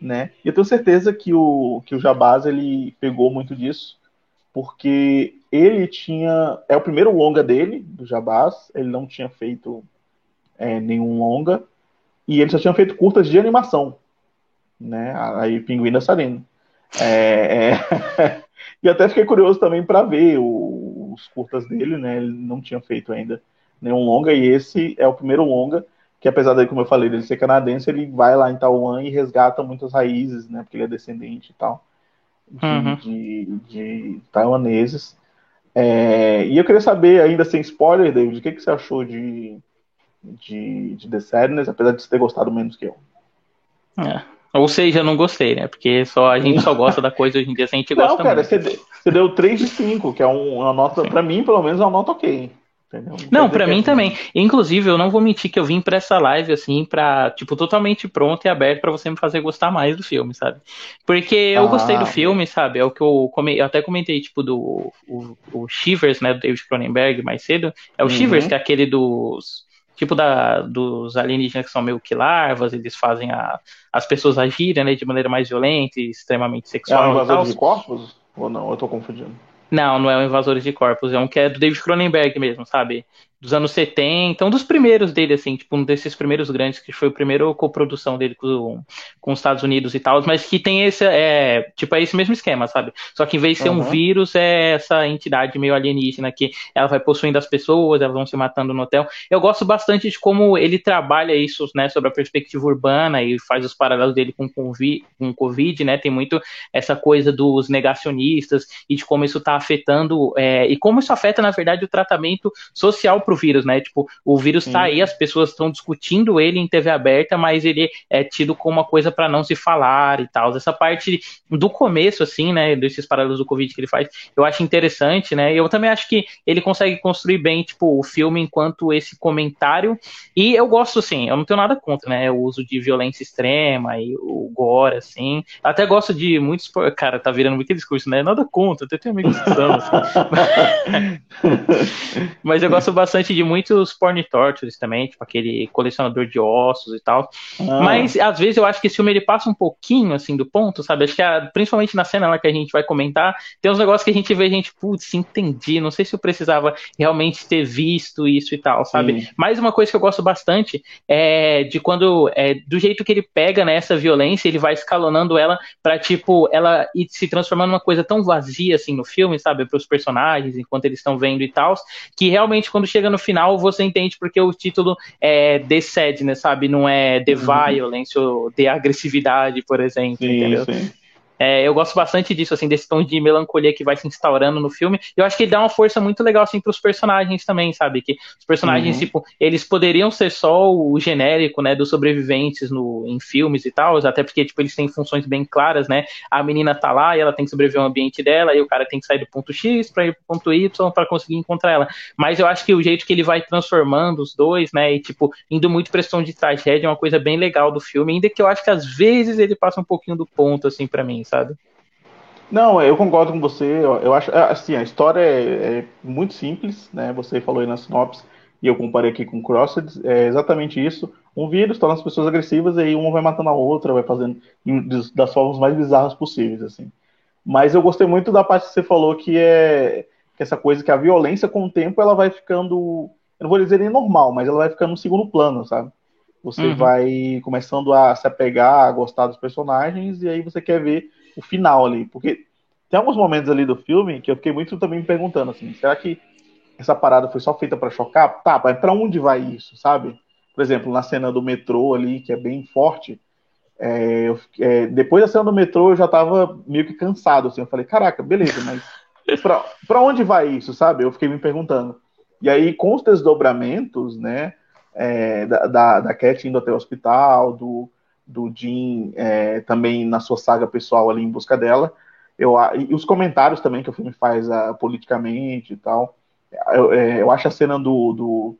né? E eu tenho certeza que o que o Jabaz ele pegou muito disso, porque ele tinha é o primeiro longa dele do Jabaz, ele não tinha feito é, nenhum longa e ele só tinha feito curtas de animação, né? Aí Pinguim Dançarino. É, é... E até fiquei curioso também para ver o, os curtas dele, né? Ele não tinha feito ainda nenhum longa, e esse é o primeiro longa, que apesar de, como eu falei, ele ser canadense, ele vai lá em Taiwan e resgata muitas raízes, né? Porque ele é descendente e tal, de, uhum. de, de taiwaneses. É, e eu queria saber, ainda sem spoiler, David, o que, que você achou de, de, de The Sadness, apesar de você ter gostado menos que eu? É. Ou seja, não gostei, né? Porque só, a gente só gosta da coisa hoje em dia se a gente não, gosta cara, muito. Você, você deu 3 de 5, que é uma nota, pra mim, pelo menos, é uma nota ok. Entendeu? Não, para mim é também. Inclusive, eu não vou mentir que eu vim para essa live assim, para tipo totalmente pronto e aberto para você me fazer gostar mais do filme, sabe? Porque eu ah, gostei do filme, sabe? É o que eu, come... eu até comentei tipo do o, o Shivers, né, do David Cronenberg mais cedo. É o uhum. Shivers que é aquele dos tipo da, dos alienígenas que são meio que larvas, eles fazem a, as pessoas agirem né, de maneira mais violenta e extremamente sexual. É um invasor de corpos? Ou não? Eu tô confundindo. Não, não é o Invasores de Corpos, é um que é do David Cronenberg mesmo, sabe? Dos anos 70, um dos primeiros dele, assim, tipo, um desses primeiros grandes, que foi o primeiro coprodução dele com, com os Estados Unidos e tal, mas que tem esse, é, tipo, é esse mesmo esquema, sabe? Só que em vez de ser uhum. um vírus, é essa entidade meio alienígena que ela vai possuindo as pessoas, elas vão se matando no hotel. Eu gosto bastante de como ele trabalha isso, né, sobre a perspectiva urbana e faz os paralelos dele com o Covid, né? Tem muito essa coisa dos negacionistas e de como isso está afetando, é, e como isso afeta, na verdade, o tratamento social pro vírus, né? Tipo, o vírus Sim. tá aí, as pessoas estão discutindo ele em TV aberta, mas ele é tido como uma coisa para não se falar e tal. Essa parte do começo, assim, né? Desses paralelos do Covid que ele faz, eu acho interessante, né? Eu também acho que ele consegue construir bem, tipo, o filme enquanto esse comentário. E eu gosto, assim, eu não tenho nada contra, né? O uso de violência extrema e o gore, assim. Até gosto de muitos. Cara, tá virando muito discurso, né? Nada contra, até tenho amigos que são, assim. Mas eu gosto bastante bastante de muitos porn tortures também, tipo aquele colecionador de ossos e tal. Ah. Mas às vezes eu acho que esse filme ele passa um pouquinho assim do ponto, sabe? Acho que a, principalmente na cena lá que a gente vai comentar, tem uns negócios que a gente vê, a gente, putz, entendi. Não sei se eu precisava realmente ter visto isso e tal, sabe? Sim. Mais uma coisa que eu gosto bastante é de quando é do jeito que ele pega nessa né, violência, ele vai escalonando ela para tipo ela ir se transformando numa coisa tão vazia assim no filme, sabe, para os personagens enquanto eles estão vendo e tal, que realmente quando chega no final você entende porque o título é The Sadness, sabe? Não é The uhum. Violence ou The Agressividade, por exemplo, sim, entendeu? Sim. É, eu gosto bastante disso, assim, desse tom de melancolia que vai se instaurando no filme. Eu acho que ele dá uma força muito legal, assim, pros personagens também, sabe? Que os personagens, uhum. tipo, eles poderiam ser só o genérico, né, dos sobreviventes no, em filmes e tal, até porque, tipo, eles têm funções bem claras, né? A menina tá lá e ela tem que sobreviver ao ambiente dela, e o cara tem que sair do ponto X para ir pro ponto Y para conseguir encontrar ela. Mas eu acho que o jeito que ele vai transformando os dois, né, e, tipo, indo muito pra questão de tragédia é uma coisa bem legal do filme, ainda que eu acho que às vezes ele passa um pouquinho do ponto, assim, para mim, Não, eu concordo com você. Eu acho assim, a história é, é muito simples, né? Você falou aí na sinopse e eu comparei aqui com Crossed, é exatamente isso. Um vírus torna as pessoas agressivas e aí uma vai matando a outra, vai fazendo das formas mais bizarras possíveis, assim. Mas eu gostei muito da parte que você falou que é que essa coisa que a violência com o tempo ela vai ficando eu não vou dizer nem normal, mas ela vai ficando no segundo plano, sabe? Você uhum. vai começando a se apegar, a gostar dos personagens, e aí você quer ver o final ali. Porque tem alguns momentos ali do filme que eu fiquei muito também me perguntando assim, será que essa parada foi só feita para chocar? Tá, mas pra onde vai isso, sabe? Por exemplo, na cena do metrô ali, que é bem forte, é, eu, é, depois da cena do metrô eu já tava meio que cansado, assim, eu falei, caraca, beleza, mas pra, pra onde vai isso, sabe? Eu fiquei me perguntando. E aí, com os desdobramentos, né, é, da, da, da Cat indo até o hospital, do, do Jim é, também na sua saga pessoal ali em busca dela, eu, e os comentários também que o filme faz uh, politicamente e tal, eu, é, eu acho a cena do, do,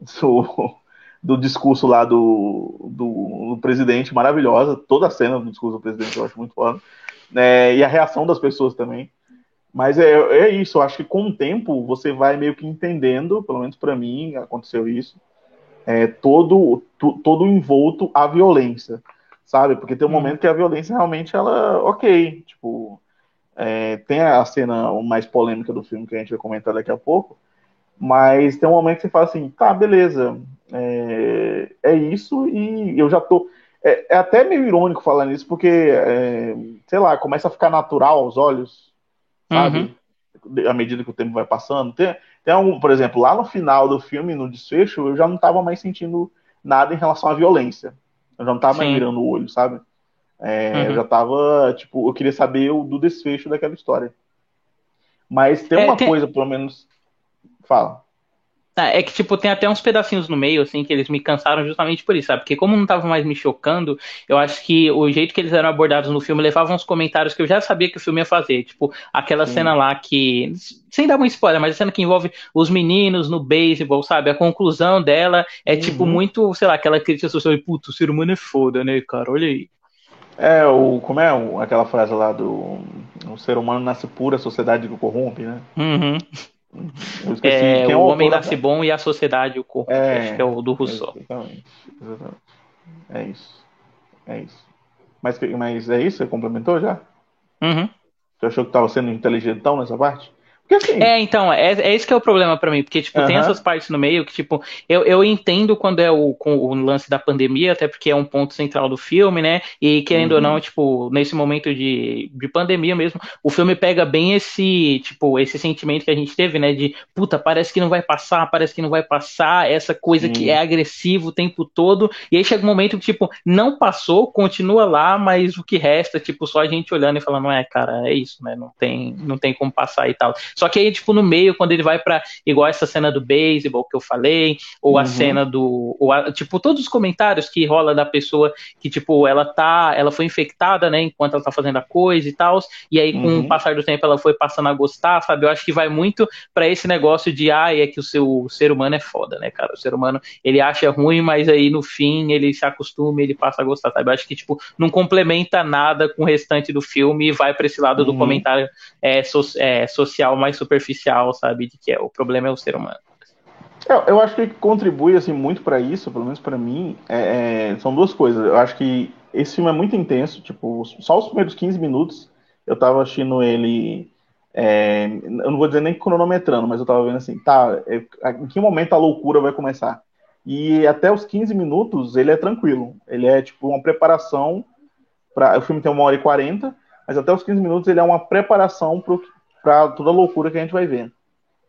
do, do discurso lá do, do, do, presidente maravilhosa, toda a cena do discurso do presidente eu acho muito foda, né, e a reação das pessoas também. Mas é, é isso, eu acho que com o tempo você vai meio que entendendo, pelo menos para mim aconteceu isso, é, todo, to, todo envolto à violência, sabe? Porque tem um hum. momento que a violência realmente, ela, ok, tipo, é, tem a cena mais polêmica do filme que a gente vai comentar daqui a pouco, mas tem um momento que você fala assim, tá, beleza, é, é isso e eu já tô. É, é, até meio irônico falar nisso, porque, é, sei lá, começa a ficar natural aos olhos, sabe? Uhum. À medida que o tempo vai passando. Tem, algum, por exemplo, lá no final do filme, no desfecho, eu já não estava mais sentindo nada em relação à violência. Eu já não estava mais mirando o olho, sabe? É, uhum. Eu já tava, tipo, eu queria saber o, do desfecho daquela história. Mas tem é, uma tem... coisa, pelo menos. Fala. Ah, é que, tipo, tem até uns pedacinhos no meio, assim, que eles me cansaram justamente por isso, sabe? Porque como não tava mais me chocando, eu acho que o jeito que eles eram abordados no filme levava uns comentários que eu já sabia que o filme ia fazer. Tipo, aquela Sim. cena lá que. Sem dar uma spoiler, mas a cena que envolve os meninos no beisebol, sabe? A conclusão dela é, tipo, uhum. tipo, muito, sei lá, aquela crítica social de, puto, o ser humano é foda, né, cara? Olha aí. É, o, como é o, aquela frase lá do. O ser humano nasce pura, a sociedade que corrompe, né? Uhum. É, é, o, o homem nasce bom e a sociedade o corpo. É, Acho que é o do Rousseau. Exatamente, exatamente. É isso. É isso. Mas, mas é isso? Você complementou já? Uhum. Você achou que estava sendo inteligentão nessa parte? Assim, é, então, é, é isso que é o problema para mim, porque, tipo, tem essas partes no meio que, tipo, eu, eu entendo quando é o, com o lance da pandemia, até porque é um ponto central do filme, né? E querendo uhum. ou não, tipo, nesse momento de, de pandemia mesmo, o filme pega bem esse, tipo, esse sentimento que a gente teve, né? De, puta, parece que não vai passar, parece que não vai passar, essa coisa que é agressivo o tempo todo, e aí chega um momento que, tipo, não passou, continua lá, mas o que resta, tipo, só a gente olhando e falando, não é, cara, é isso, né? Não tem, não tem como passar e tal. Só que aí, tipo, no meio, quando ele vai para igual essa cena do beisebol que eu falei, ou uhum. a cena do. Ou a, tipo, todos os comentários que rola da pessoa que, tipo, ela tá. Ela foi infectada, né, enquanto ela tá fazendo a coisa e tal. E aí, com uhum. o passar do tempo, ela foi passando a gostar, sabe? Eu acho que vai muito para esse negócio de, ah, é que o seu o ser humano é foda, né, cara? O ser humano, ele acha ruim, mas aí no fim ele se acostuma, ele passa a gostar, sabe? Eu acho que, tipo, não complementa nada com o restante do filme e vai para esse lado uhum. do comentário é, so, é, social mais mais superficial, sabe? De que é, o problema é o ser humano. É, eu acho que contribui assim muito para isso, pelo menos para mim, é, é, são duas coisas. Eu acho que esse filme é muito intenso, tipo, só os primeiros 15 minutos eu tava assistindo ele. É, eu não vou dizer nem cronometrando, mas eu tava vendo assim, tá, é, em que momento a loucura vai começar? E até os 15 minutos ele é tranquilo. Ele é tipo uma preparação para O filme tem uma hora e 40, mas até os 15 minutos ele é uma preparação para toda a loucura que a gente vai ver.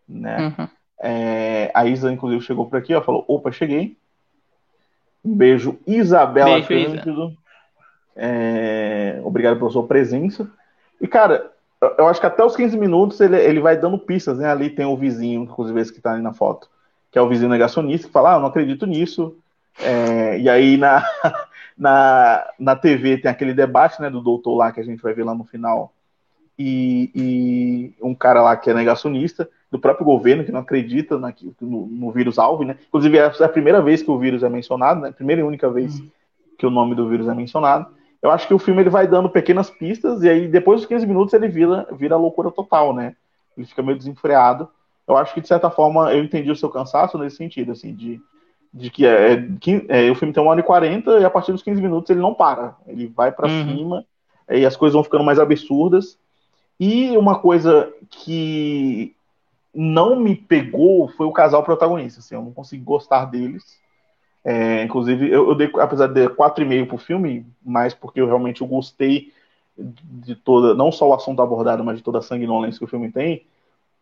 Né? Uhum. É, a Isa, inclusive, chegou por aqui, ó, falou: opa, cheguei. Um beijo, Isabela beijo, Cândido. Isa. É, obrigado pela sua presença. E, cara, eu acho que até os 15 minutos ele, ele vai dando pistas, né? Ali tem o vizinho, inclusive esse que tá ali na foto, que é o vizinho negacionista, que fala, ah, eu não acredito nisso. É, e aí na, na, na TV tem aquele debate, né, do doutor lá, que a gente vai ver lá no final, e, e, um cara lá que é negacionista, do próprio governo, que não acredita na, no, no vírus alvo, né? Inclusive, é a primeira vez que o vírus é mencionado, né? Primeira e única vez uhum. que o nome do vírus é mencionado. Eu acho que o filme ele vai dando pequenas pistas, e aí depois dos 15 minutos ele vira, vira loucura total, né? Ele fica meio desenfreado. Eu acho que, de certa forma, eu entendi o seu cansaço nesse sentido, assim, de, de que é, é, é o filme tem uma hora e 40 e a partir dos 15 minutos ele não para. Ele vai para uhum. cima e as coisas vão ficando mais absurdas. E uma coisa que não me pegou foi o casal protagonista. Assim, eu não consegui gostar deles. É, inclusive, eu, eu dei, apesar de dar 4,5 pro filme, mais porque eu realmente eu gostei de toda, não só o assunto abordado, mas de toda a sanguinolência que o filme tem.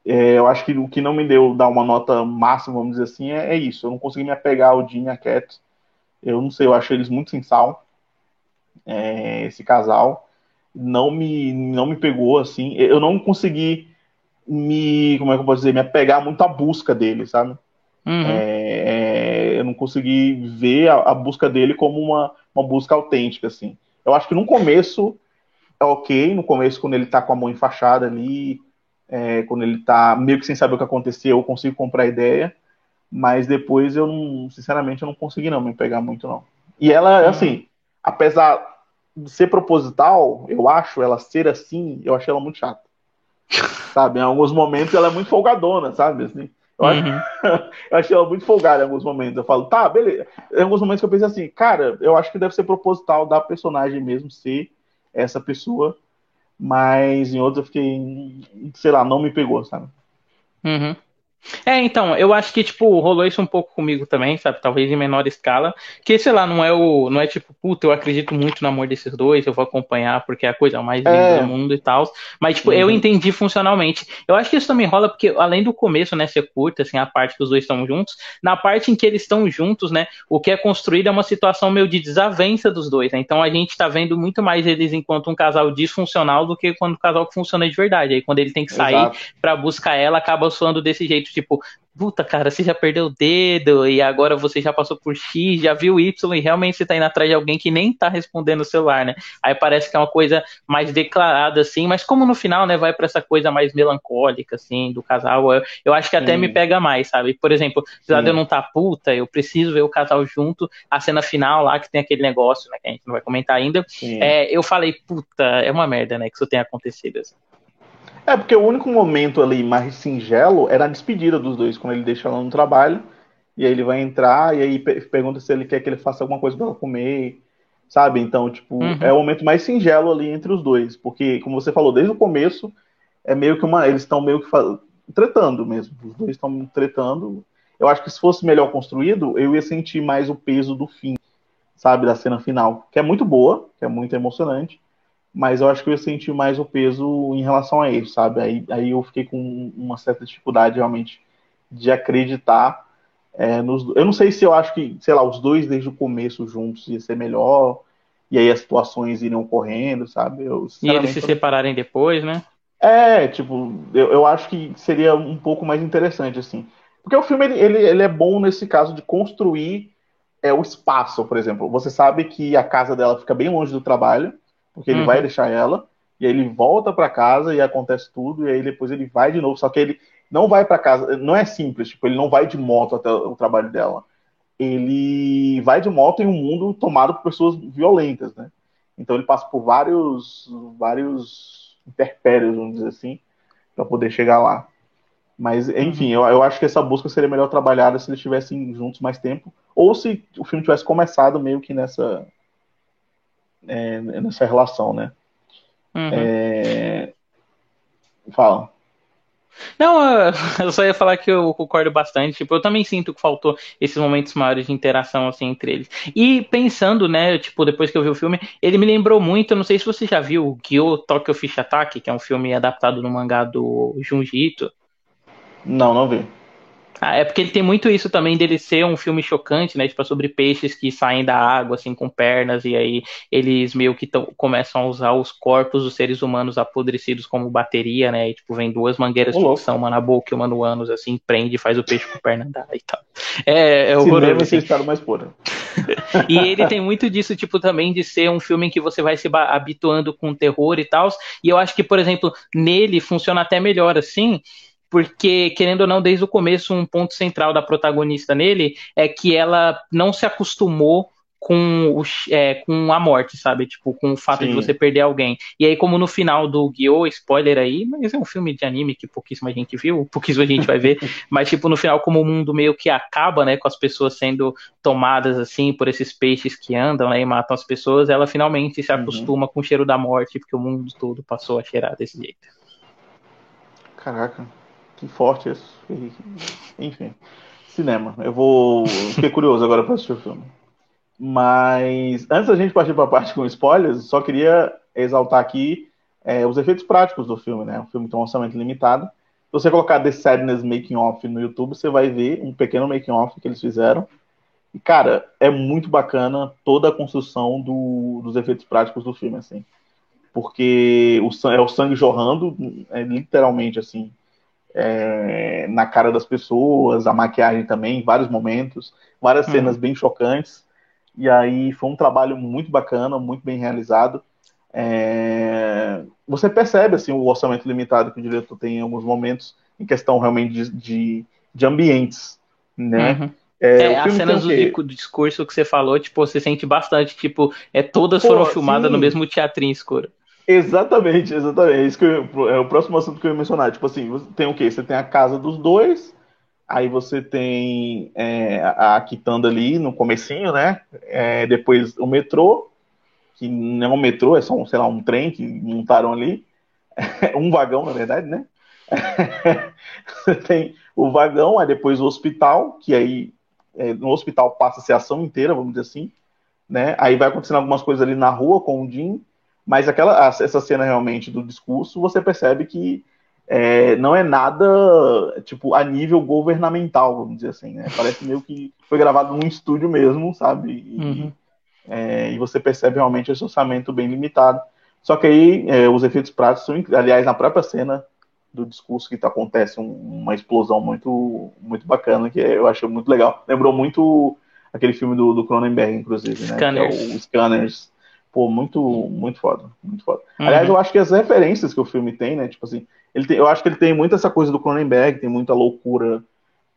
É, eu acho que o que não me deu dar uma nota máxima, vamos dizer assim, é, é isso. Eu não consegui me apegar ao Dean e a Cat. Eu não sei, eu acho eles muito sem sal. É, esse casal não me não me pegou assim. Eu não consegui me como é que eu posso dizer me apegar muito à busca dele, sabe? Uhum. É, é, eu não consegui ver a, a, busca dele como uma, uma busca autêntica assim. Eu acho que no começo é ok, no começo quando ele tá com a mão enfaixada ali, é, quando ele tá meio que sem saber o que aconteceu, eu consigo comprar a ideia, mas depois eu não, sinceramente, eu não consegui não me pegar muito não. E ela, uhum. assim, apesar ser proposital, eu acho ela ser assim, eu achei ela muito chata. sabe, em alguns momentos ela é muito folgadona, sabe, assim. Eu, uhum. acho, eu achei ela muito folgada em alguns momentos. Eu falo, tá, beleza. Em alguns momentos eu pensei assim, cara, eu acho que deve ser proposital da personagem mesmo ser essa pessoa mas em outros eu fiquei, sei lá, não me pegou, sabe? Uhum. É, então, eu acho que, tipo, rolou isso um pouco comigo também, sabe? Talvez em menor escala. Que, sei lá, não é o. Não é tipo, puta, eu acredito muito no amor desses dois, eu vou acompanhar porque é a coisa mais linda é. do mundo e tal. Mas, tipo, uhum. eu entendi funcionalmente. Eu acho que isso também rola porque, além do começo, né, ser curto, assim, a parte que os dois estão juntos, na parte em que eles estão juntos, né, o que é construído é uma situação meio de desavença dos dois, né? Então a gente tá vendo muito mais eles enquanto um casal disfuncional do que quando o casal que funciona de verdade. Aí quando ele tem que sair para buscar ela, acaba soando desse jeito tipo, puta, cara, você já perdeu o dedo e agora você já passou por X, já viu Y e realmente você tá indo atrás de alguém que nem tá respondendo o celular, né? Aí parece que é uma coisa mais declarada, assim, mas como no final, né, vai para essa coisa mais melancólica, assim, do casal, eu, eu acho que até Sim. me pega mais, sabe? Por exemplo, apesar de eu não tá puta, eu preciso ver o casal junto, a cena final lá que tem aquele negócio, né, que a gente não vai comentar ainda, é, eu falei, puta, é uma merda, né, que isso tenha acontecido, assim. É, porque o único momento ali mais singelo era a despedida dos dois, quando ele deixa ela no trabalho, e aí ele vai entrar, e aí pergunta se ele quer que ele faça alguma coisa para ela comer, sabe? Então, tipo, uhum. é o momento mais singelo ali entre os dois, porque, como você falou, desde o começo, é meio que uma. Eles estão meio que tretando mesmo, os dois estão tretando. Eu acho que se fosse melhor construído, eu ia sentir mais o peso do fim, sabe? Da cena final, que é muito boa, que é muito emocionante mas eu acho que eu senti mais o peso em relação a ele, sabe? Aí, aí eu fiquei com uma certa dificuldade realmente de acreditar é, nos. Eu não sei se eu acho que, sei lá, os dois desde o começo juntos ia ser melhor, e aí as situações iriam correndo, sabe? Eu, e eles se separarem depois, né? É, tipo, eu, eu acho que seria um pouco mais interessante, assim. Porque o filme, ele, ele, ele é bom nesse caso de construir é, o espaço, por exemplo. Você sabe que a casa dela fica bem longe do trabalho, porque ele uhum. vai deixar ela, e aí ele volta para casa e acontece tudo, e aí depois ele vai de novo, só que ele não vai para casa, não é simples, tipo, ele não vai de moto até o trabalho dela. Ele vai de moto em um mundo tomado por pessoas violentas, né? Então ele passa por vários vários interpérios, vamos dizer assim, para poder chegar lá. Mas, enfim, uhum. eu, eu acho que essa busca seria melhor trabalhada se eles estivessem juntos mais tempo, ou se o filme tivesse começado meio que nessa é, nessa relação, né? Uhum. É... Fala. Não, eu só ia falar que eu concordo bastante. Tipo, eu também sinto que faltou esses momentos maiores de interação assim entre eles. E pensando, né, tipo, depois que eu vi o filme, ele me lembrou muito, não sei se você já viu o Gyo Tokyo Fish Attack, que é um filme adaptado no mangá do Junji Ito. Não, não vi. Ah, é porque ele tem muito isso também dele ser um filme chocante, né? Tipo, sobre peixes que saem da água, assim, com pernas, e aí eles meio que tão, começam a usar os corpos dos seres humanos apodrecidos como bateria, né? E, tipo, vem duas mangueiras de sucção, uma na boca e uma no ânus, assim, prende e faz o peixe com perna andar e tal. É, é horroroso. Assim. estar mais pura. e ele tem muito disso, tipo, também de ser um filme em que você vai se habituando com terror e tal. E eu acho que, por exemplo, nele funciona até melhor assim porque, querendo ou não, desde o começo, um ponto central da protagonista nele é que ela não se acostumou com, o, é, com a morte, sabe? Tipo, com o fato Sim. de você perder alguém. E aí, como no final do Guiô, spoiler aí, mas é um filme de anime que pouquíssima gente viu, pouquíssima gente vai ver, mas tipo, no final, como o mundo meio que acaba, né, com as pessoas sendo tomadas assim por esses peixes que andam, né, e matam as pessoas, ela finalmente se uhum. acostuma uhum. com o cheiro da morte, porque o mundo todo passou a cheirar desse jeito. Caraca. Que forte isso. Enfim. Cinema. Eu vou. Fiquei curioso agora para assistir o filme. Mas antes da gente partir para a parte com spoilers, só queria exaltar aqui é, os efeitos práticos do filme, né? O filme tem um orçamento limitado. Se você colocar The Sadness Making Off no YouTube, você vai ver um pequeno making off que eles fizeram. E, cara, é muito bacana toda a construção do, dos efeitos práticos do filme, assim. Porque o, é o sangue jorrando, é, literalmente, assim é, na cara das pessoas, a maquiagem também, em vários momentos, várias uhum. cenas bem chocantes. E aí foi um trabalho muito bacana, muito bem realizado. É, você percebe assim o orçamento limitado que o diretor tem em alguns momentos, em questão realmente de, de, de ambientes, né? Uhum. É, é as cenas do, discurso que você falou, tipo, você sente bastante, tipo, é, todas Pô, foram filmadas sim. no mesmo teatrinho escuro. Exatamente, exatamente. É isso que eu, é o próximo assunto que eu ia mencionar. Tipo assim, você tem o quê? Você tem a casa dos dois, aí você tem é, a quitanda ali no comecinho, né? É, depois o metrô, que não é um metrô, é só um, sei lá, um trem que montaram ali. um vagão, na verdade, né? você tem o vagão, aí depois o hospital, que aí é, no hospital passa a ser a ação inteira, vamos dizer assim, né? Aí vai acontecendo algumas coisas ali na rua com o Jim, mas aquela, essa cena realmente do discurso, você percebe que é, não é nada tipo a nível governamental, vamos dizer assim, né? Parece meio que foi gravado num estúdio mesmo, sabe? E, uhum. é, e você percebe realmente esse orçamento bem limitado. Só que aí é, os efeitos práticos são, aliás, na própria cena do discurso que tá, acontece um, uma explosão muito muito bacana que eu achei muito legal. Lembrou muito aquele filme do, do Cronenberg, inclusive, né? Scanners. É o Scanners Pô, muito, muito foda, muito foda. Uhum. Aliás, eu acho que as referências que o filme tem, né? Tipo assim, ele tem, eu acho que ele tem muito essa coisa do Cronenberg, tem muita loucura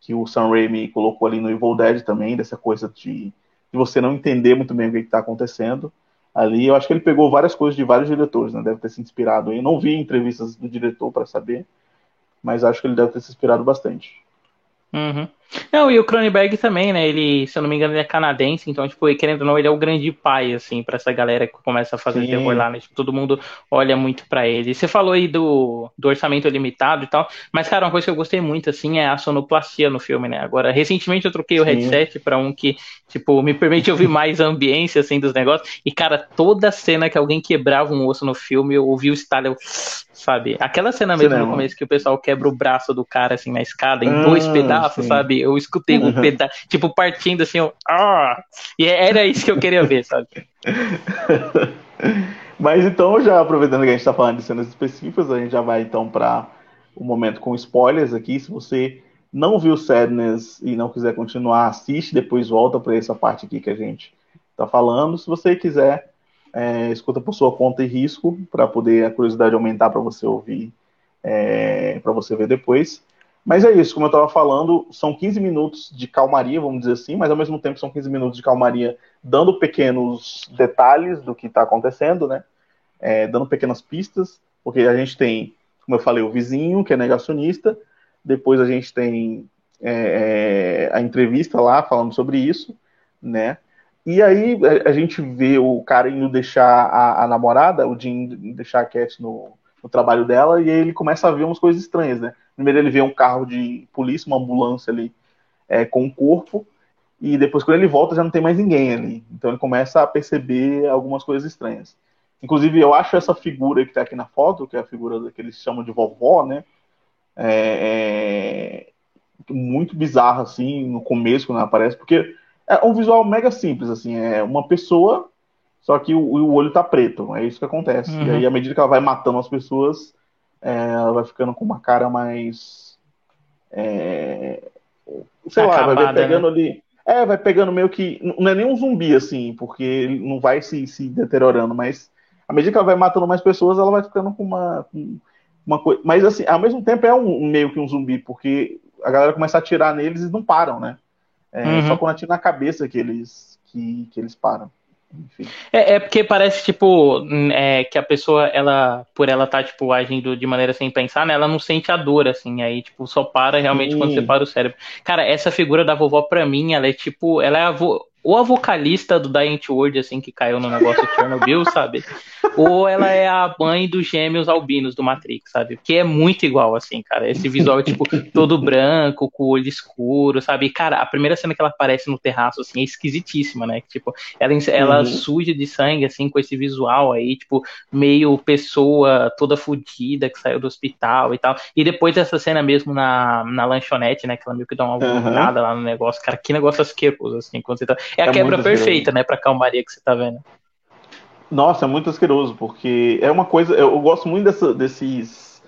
que o Sam Raimi colocou ali no Evil Dead também, dessa coisa de, de você não entender muito bem o que está acontecendo ali. Eu acho que ele pegou várias coisas de vários diretores, né? Deve ter se inspirado. Eu não vi entrevistas do diretor para saber, mas acho que ele deve ter se inspirado bastante. Uhum. Não, e o Cronenberg também, né? Ele, se eu não me engano, ele é canadense, então, tipo, querendo ou não, ele é o grande pai, assim, para essa galera que começa a fazer Sim. terror lá, né? Tipo, todo mundo olha muito para ele. Você falou aí do, do orçamento limitado e tal, mas, cara, uma coisa que eu gostei muito, assim, é a sonoplastia no filme, né? Agora, recentemente eu troquei Sim. o headset para um que, tipo, me permite ouvir mais a ambiência, assim, dos negócios, e, cara, toda cena que alguém quebrava um osso no filme, eu ouvi o estalo, eu sabe? Aquela cena mesmo Cinema. no começo que o pessoal quebra o braço do cara, assim, na escada, em ah, dois pedaços, sim. sabe? Eu escutei um uhum. pedaço, tipo, partindo assim, eu, ah! E era isso que eu queria ver, sabe? Mas então, já aproveitando que a gente está falando de cenas específicas, a gente já vai então para o momento com spoilers aqui. Se você não viu Sadness e não quiser continuar, assiste, depois volta para essa parte aqui que a gente está falando. Se você quiser é, escuta por sua conta e risco, para poder a curiosidade aumentar para você ouvir, é, para você ver depois. Mas é isso, como eu estava falando, são 15 minutos de calmaria, vamos dizer assim, mas ao mesmo tempo são 15 minutos de calmaria dando pequenos detalhes do que está acontecendo, né? É, dando pequenas pistas, porque a gente tem, como eu falei, o vizinho, que é negacionista, depois a gente tem é, é a entrevista lá falando sobre isso, né? E aí a, gente vê o cara indo deixar a, a namorada, o Jim deixar a Cat no, no, trabalho dela, e aí ele começa a ver umas coisas estranhas, né? Primeiro ele vê um carro de polícia, uma ambulância ali é, com um corpo, e depois quando ele volta já não tem mais ninguém ali. Então ele começa a perceber algumas coisas estranhas. Inclusive eu acho essa figura que está aqui na foto, que é a figura que eles chamam de vovó, né? É, é muito bizarra assim no começo quando ela aparece, porque é um visual mega simples, assim, é uma pessoa, só que o, o olho tá preto, é isso que acontece. Uhum. E aí, à medida que ela vai matando as pessoas, é, ela vai ficando com uma cara mais. É, sei Acabada, lá, vai pegando né? ali. É, vai pegando meio que. Não é nem um zumbi, assim, porque ele não vai se, se deteriorando, mas à medida que ela vai matando mais pessoas, ela vai ficando com uma. Com uma coisa. Mas assim, ao mesmo tempo é um, meio que um zumbi, porque a galera começa a atirar neles e não param, né? É, uhum. Só quando atira na cabeça que eles, que, que eles param. É, é, porque parece, tipo, é, que a pessoa, ela, por ela estar, tá, tipo, agindo de maneira sem pensar, né, ela não sente a dor, assim, aí, tipo, só para realmente Sim. quando você para o cérebro. Cara, essa figura da vovó, pra mim, ela é, tipo, ela é a, vo... ou a vocalista do Giant World, assim, que caiu no negócio de Chernobyl, sabe? Ou ela é a mãe dos gêmeos albinos do Matrix, sabe? Que é muito igual, assim, cara. Esse visual, tipo, todo branco, com o olho escuro, sabe? E, cara, a primeira cena que ela aparece no terraço, assim, é esquisitíssima, né? Tipo, ela, ela uhum. suja de sangue, assim, com esse visual aí, tipo, meio pessoa toda fodida que saiu do hospital e tal. E depois dessa cena mesmo na, na lanchonete, né? Que ela meio que dá uma uhum. lá no negócio. Cara, que negócio asqueroso, assim, quando você tá é a é quebra perfeita, né, pra calmaria que você tá vendo. Nossa, é muito asqueroso, porque é uma coisa. Eu, gosto muito dessa, desses.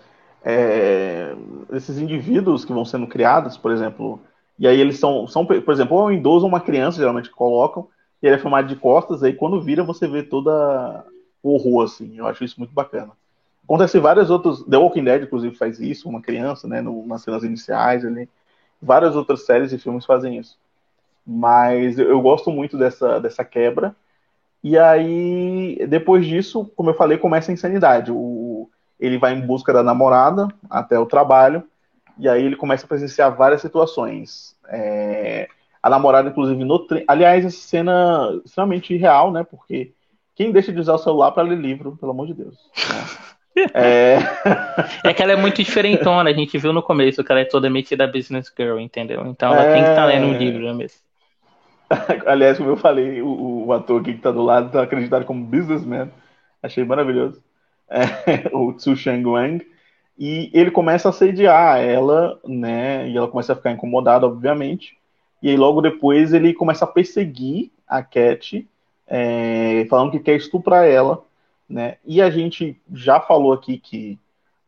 É, desses indivíduos que vão sendo criados, por exemplo. E aí eles são, são por exemplo, ou é um idoso ou uma criança, geralmente colocam, e ele é filmado de costas, aí quando vira você vê toda o horror, assim. Eu acho isso muito bacana. Acontece várias outras. The Walking Dead, inclusive, faz isso, uma criança, né, no, nas cenas iniciais ali. Várias outras séries e filmes fazem isso. Mas eu gosto muito dessa, dessa quebra. E aí, depois disso, como eu falei, começa a insanidade. O, ele vai em busca da namorada até o trabalho, e aí ele começa a presenciar várias situações. É, a namorada, inclusive, no trem. Aliás, essa cena é extremamente real, né? Porque quem deixa de usar o celular para ler livro, pelo amor de Deus? Né? é... é que ela é muito diferentona, a gente viu no começo que ela é toda metida business girl, entendeu? Então ela é... tem que estar tá lendo um livro né, mesmo. Aliás, como eu falei, o, o ator aqui que está do lado está acreditado como businessman. Achei maravilhoso. É, o Tsu Shang Wang. E ele começa a assediar ela, né? E ela começa a ficar incomodada, obviamente. E aí, logo depois, ele começa a perseguir a Cat, é, falando que quer estuprar ela, né? E a gente já falou aqui que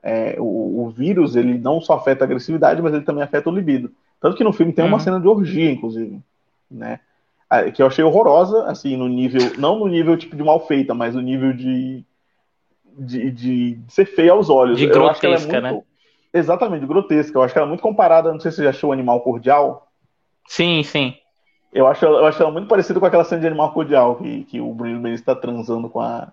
é, o, o, vírus ele não só afeta a agressividade, mas ele também afeta o libido. Tanto que no filme tem uma uhum. cena de orgia, inclusive, né? Que eu achei horrorosa, assim, no nível, não no nível tipo de mal feita, mas no nível de, de, de ser feia aos olhos. De eu é grotesca, é muito, né? Exatamente, grotesca. Eu acho que ela é muito comparada, não sei se você já achou o Animal Cordial. Sim, sim. Eu acho, eu acho ela muito parecida com aquela cena de Animal Cordial, que, que o Bruno Benz está transando com a,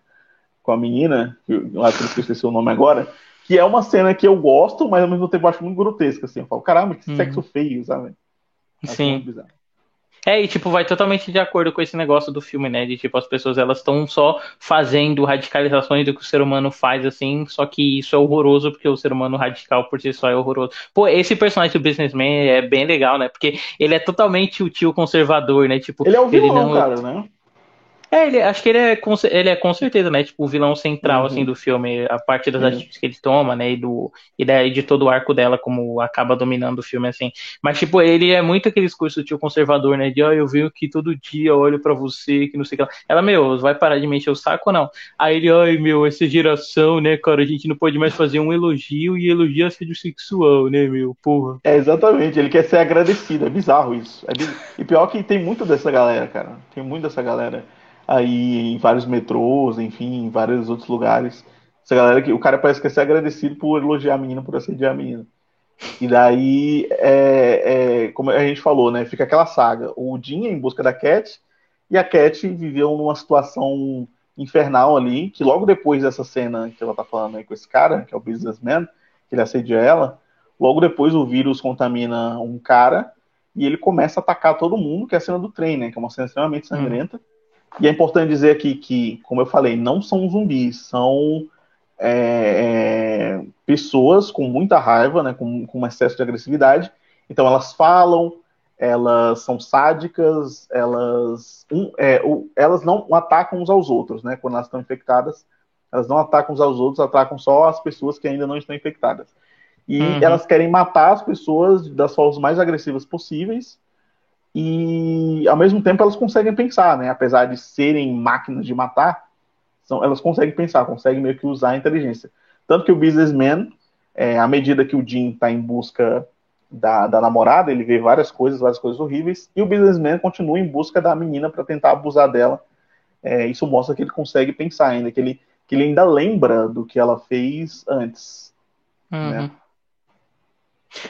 com a menina, que eu acho que eu esqueci o nome agora, que é uma cena que eu gosto, mas ao mesmo tempo eu acho muito grotesca, assim. Eu falo, caramba, que uhum. sexo feio, sabe? Acho sim. É, e tipo, vai totalmente de acordo com esse negócio do filme, né? De tipo, as pessoas elas estão só fazendo radicalizações do que o ser humano faz, assim, só que isso é horroroso porque o ser humano radical por si só é horroroso. Pô, esse personagem do Businessman é bem legal, né? Porque ele é totalmente o tio conservador, né? Tipo, ele é o vilão, não... cara, né? É, ele, acho que ele é, com, ele é com certeza, né? Tipo, o vilão central, assim, uhum. assim, do filme, a parte das uhum. atitudes que ele toma, né? E, do, e daí de todo o arco dela, como acaba dominando o filme, assim. Mas, tipo, ele é muito aquele discurso tio conservador, né? De, ó, oh, eu venho aqui todo dia, olho para você, que não sei o que lá. Ela, meu, vai parar de mexer o saco ou não? Aí ele, ai, meu, essa geração, né, cara, a gente não pode mais fazer um elogio e elogiar assédio sexual, né, meu, porra. É, exatamente, ele quer ser agradecido, é bizarro isso. É bizarro. E pior que tem muito dessa galera, cara. Tem muito dessa galera aí em vários metrôs, enfim, em vários outros lugares. Essa galera que o cara parece que quer ser agradecido por elogiar a menina, por assediar a menina. E daí, é, é, como a gente falou, né? Fica aquela saga. O Jim em busca da Cat e a Cat viveu numa situação infernal ali, que logo depois dessa cena que ela tá falando aí com esse cara, que é o businessman, que ele assedia ela, logo depois o vírus contamina um cara e ele começa a atacar todo mundo, que é a cena do trem, né? Que é uma cena extremamente sangrenta. Hum. E é importante dizer aqui que, como eu falei, não são zumbis, são é, é, pessoas com muita raiva, né, com, com um excesso de agressividade. Então elas falam, elas são sádicas, elas, um, é, o, elas não atacam uns aos outros, né? Quando elas estão infectadas, elas não atacam uns aos outros, atacam só as pessoas que ainda não estão infectadas. E uhum. elas querem matar as pessoas das formas mais agressivas possíveis e ao mesmo tempo elas conseguem pensar, né? Apesar de serem máquinas de matar, são, elas conseguem pensar, conseguem meio que usar a inteligência. Tanto que o businessman, é, à medida que o Jim está em busca da, da, namorada, ele vê várias coisas, várias coisas horríveis, e o businessman continua em busca da menina para tentar abusar dela. É, isso mostra que ele consegue pensar ainda, que ele, que ele ainda lembra do que ela fez antes. Uhum. Né?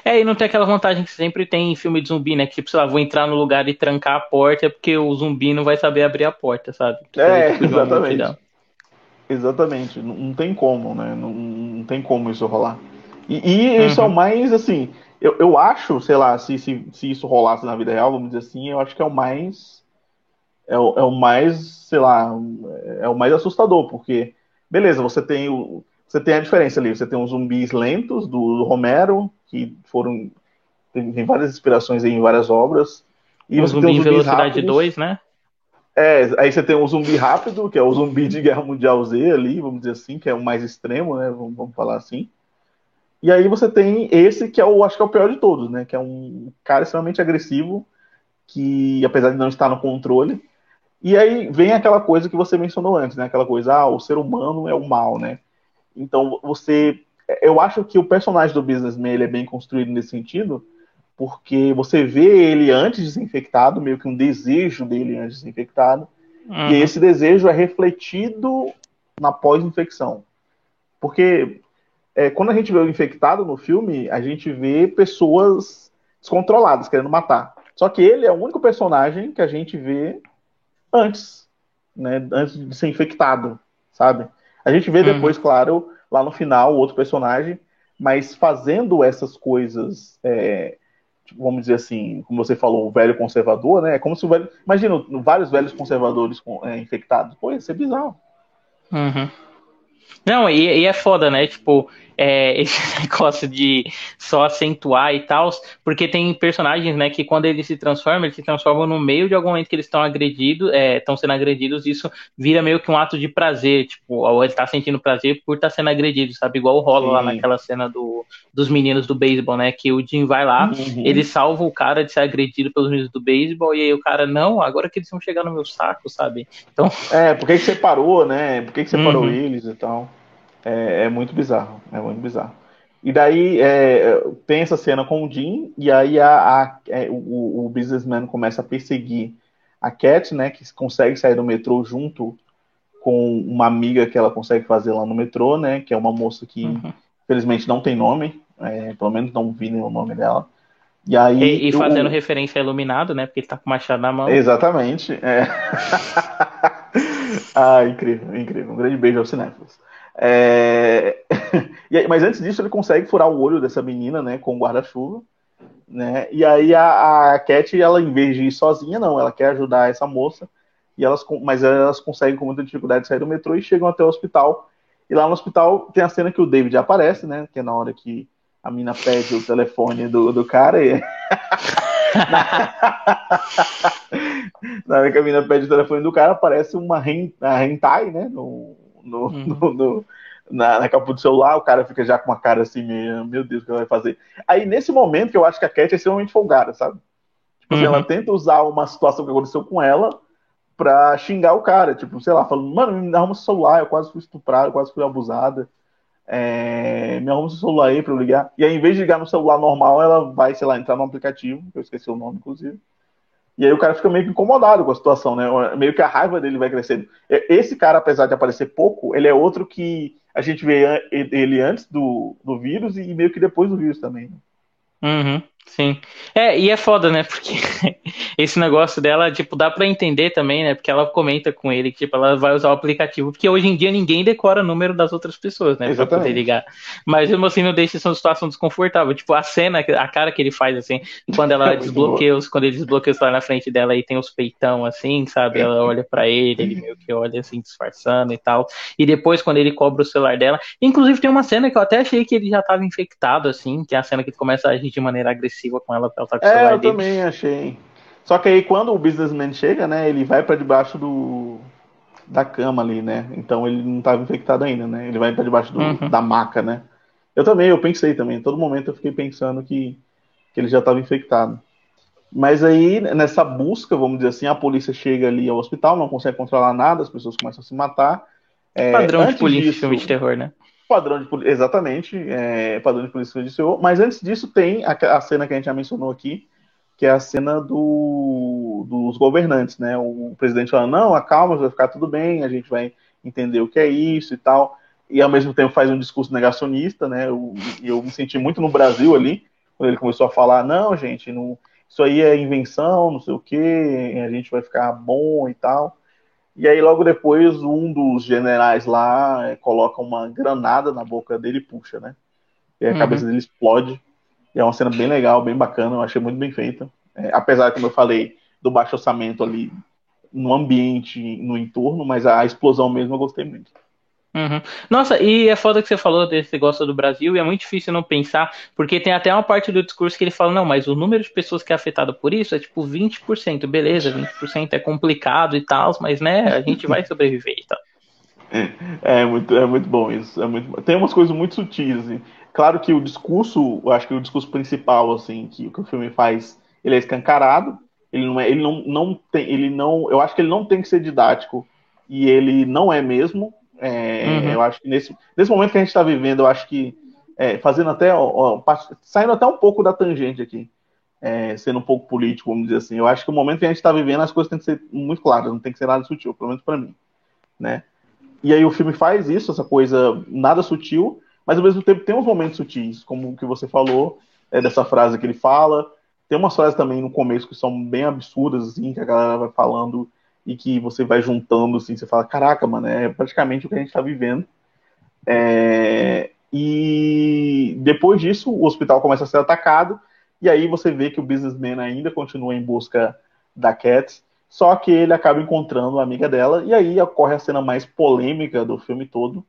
É, e não tem aquela vantagem que sempre tem em filme de zumbi, né? Que, tipo, sei lá, vou entrar no lugar e trancar a porta porque o zumbi não vai saber abrir a porta, sabe? Que é, exatamente. Exatamente. Não, não, tem como, né? Não, não, tem como isso rolar. E, e uhum. isso é o mais, assim, eu, eu acho, sei lá, se, se, se isso rolasse na vida real, vamos dizer assim, eu acho que é o mais é o, é o mais, sei lá, é o mais assustador, porque, beleza, você tem o, você tem a diferença ali, você tem os zumbis lentos do, Romero, que foram, tem, tem, várias inspirações em várias obras, e o zumbi em velocidade 2, né? É, aí você tem o zumbi rápido, que é o zumbi de Guerra Mundial Z ali, vamos dizer assim, que é o mais extremo, né, vamos, vamos falar assim. E aí você tem esse que é o, acho que é o pior de todos, né, que é um cara extremamente agressivo, que apesar de não estar no controle, e aí vem aquela coisa que você mencionou antes, né? Aquela coisa, ah, o ser humano é o mal, né? Então você. Eu acho que o personagem do Businessman ele é bem construído nesse sentido, porque você vê ele antes de ser infectado, meio que um desejo dele antes de ser infectado, uhum. e esse desejo é refletido na pós-infecção. Porque é, quando a gente vê o infectado no filme, a gente vê pessoas descontroladas, querendo matar. Só que ele é o único personagem que a gente vê antes, né? Antes de ser infectado, sabe? A gente vê uhum. depois, claro, lá no final, o outro personagem, mas fazendo essas coisas, é, tipo, vamos dizer assim, como você falou, o velho conservador, né? É como se o velho. Imagina vários velhos conservadores é, infectados. Pô, ia ser bizarro. Uhum. Não, e, e, é foda, né? Tipo, é, esse negócio de só acentuar e tal, porque tem personagens, né, que quando eles se transformam, eles se transformam no meio de algum momento que eles estão agredidos, estão é, sendo agredidos, isso vira meio que um ato de prazer, tipo, ou ele tá sentindo prazer por estar tá sendo agredido, sabe? Igual rola Sim. lá naquela cena do, dos meninos do beisebol, né? Que o Jim vai lá, uhum. ele salva o cara de ser agredido pelos meninos do beisebol, e aí o cara, não, agora que eles vão chegar no meu saco, sabe? Então. É, por que, que você parou, né? Por que, que você uhum. parou eles e tal? É, é, muito bizarro, é muito bizarro. E daí é, tem essa cena com o Jim, e aí a, a é, o, o, businessman começa a perseguir a Cat, né, que consegue sair do metrô junto com uma amiga que ela consegue fazer lá no metrô, né, que é uma moça que uhum. infelizmente não tem nome, é, pelo menos não vi o nome dela. E, aí, e, e fazendo o... referência a Iluminado, né, porque ele tá com o machado na mão. Exatamente. É. ah, incrível, incrível. Um grande beijo aos cinéfilos. É... mas antes disso, ele consegue furar o olho dessa menina, né, com o guarda-chuva. Né? E aí a, a Cat, ela, em vez de ir sozinha, não, ela quer ajudar essa moça. E elas, mas elas conseguem com muita dificuldade sair do metrô e chegam até o hospital. E lá no hospital tem a cena que o David aparece, né? Que é na hora que a mina pede o telefone do, do cara e. na hora que a mina pede o telefone do cara, aparece uma hentai, né? No, uhum. no, no na, na capa do celular, o cara fica já com uma cara assim, meio, meu Deus, o que ela vai fazer? Aí, nesse momento, que eu acho que a Cat é extremamente folgada, sabe? Tipo assim, uhum. ela tenta usar uma situação que aconteceu com ela pra xingar o cara, tipo, sei lá, falando, mano, me arruma seu celular, eu quase fui estuprada, eu quase fui abusada. É, me arruma seu celular aí pra eu ligar. E aí, em vez de ligar no celular normal, ela vai, sei lá, entrar no aplicativo, eu esqueci o nome, inclusive e aí o cara fica meio que incomodado com a situação, né? Meio que a raiva dele vai crescendo. Esse cara, apesar de aparecer pouco, ele é outro que a gente vê ele antes do, do vírus e meio que depois do vírus também. Uhum. Sim. É, e é foda, né? Porque esse negócio dela, tipo, dá pra entender também, né? Porque ela comenta com ele que, tipo, ela vai usar o aplicativo. Porque hoje em dia ninguém decora o número das outras pessoas, né? Exatamente. Pra poder ligar. Mas mesmo assim não deixa essa situação desconfortável. Tipo, a cena, a cara que ele faz, assim, quando ela desbloqueia os, quando ele desbloqueia o celular na frente dela e tem os peitão, assim, sabe? Ela olha para ele, ele meio que olha assim, disfarçando e tal. E depois, quando ele cobra o celular dela. Inclusive, tem uma cena que eu até achei que ele já tava infectado, assim, que é a cena que ele começa a agir de maneira agressiva agressiva com ela pra o É, eu dele. também achei. Só que aí quando o businessman chega, né, ele vai para debaixo do da cama ali, né? Então ele não estava infectado ainda, né? Ele vai para debaixo do, uhum. da maca, né? Eu também, eu pensei também. Em todo momento eu fiquei pensando que, que ele já estava infectado. Mas aí, nessa busca, vamos dizer assim, a polícia chega ali ao hospital, não consegue controlar nada, as pessoas começam a se matar. É, padrão de polícia disso, filme de terror, né? Padrão de exatamente, é, padrão de polícia judicial. Mas antes disso tem a, a, cena que a gente já mencionou aqui, que é a cena do, dos governantes, né? O presidente fala, não, acalma, vai ficar tudo bem, a gente vai entender o que é isso e tal. E ao mesmo tempo faz um discurso negacionista, né? Eu, eu me senti muito no Brasil ali, quando ele começou a falar, não, gente, não, isso aí é invenção, não sei o que, a gente vai ficar bom e tal. E aí, logo depois, um dos generais lá é, coloca uma granada na boca dele e puxa, né? E a uhum. cabeça dele explode. E é uma cena bem legal, bem bacana, eu achei muito bem feita. É, apesar, como eu falei, do baixo orçamento ali, no ambiente, no entorno, mas a explosão mesmo eu gostei muito. Uhum. Nossa, e é foda que você falou desse negócio do Brasil, e é muito difícil não pensar, porque tem até uma parte do discurso que ele fala, não, mas o número de pessoas que é afetado por isso é tipo 20%, beleza, 20% é complicado e tal, mas né, a gente vai sobreviver e tal. É, é muito, é muito bom isso. É muito, tem umas coisas muito sutis, assim. Claro que o discurso, eu acho que o discurso principal, assim, que, que o filme faz, ele é escancarado, ele não é, ele não, não tem, ele não, eu acho que ele não tem que ser didático, e ele não é mesmo, é, uhum. Eu acho que nesse, nesse momento que a gente está vivendo, eu acho que é, fazendo até ó, ó, saindo até um pouco da tangente aqui, é, sendo um pouco político, vamos dizer assim. Eu acho que o momento que a gente está vivendo, as coisas têm que ser muito claras, não tem que ser nada sutil, pelo menos para mim, né? E aí o filme faz isso, essa coisa nada sutil, mas ao mesmo tempo tem uns momentos sutis, como o que você falou, é, dessa frase que ele fala. Tem umas frases também no começo que são bem absurdas, assim, que a galera vai falando e que você vai juntando, assim, você fala, caraca, mano, é praticamente o que a gente está vivendo. É... E depois disso, o hospital começa a ser atacado, e aí você vê que o businessman ainda continua em busca da Cat, só que ele acaba encontrando a amiga dela, e aí ocorre a cena mais polêmica do filme todo,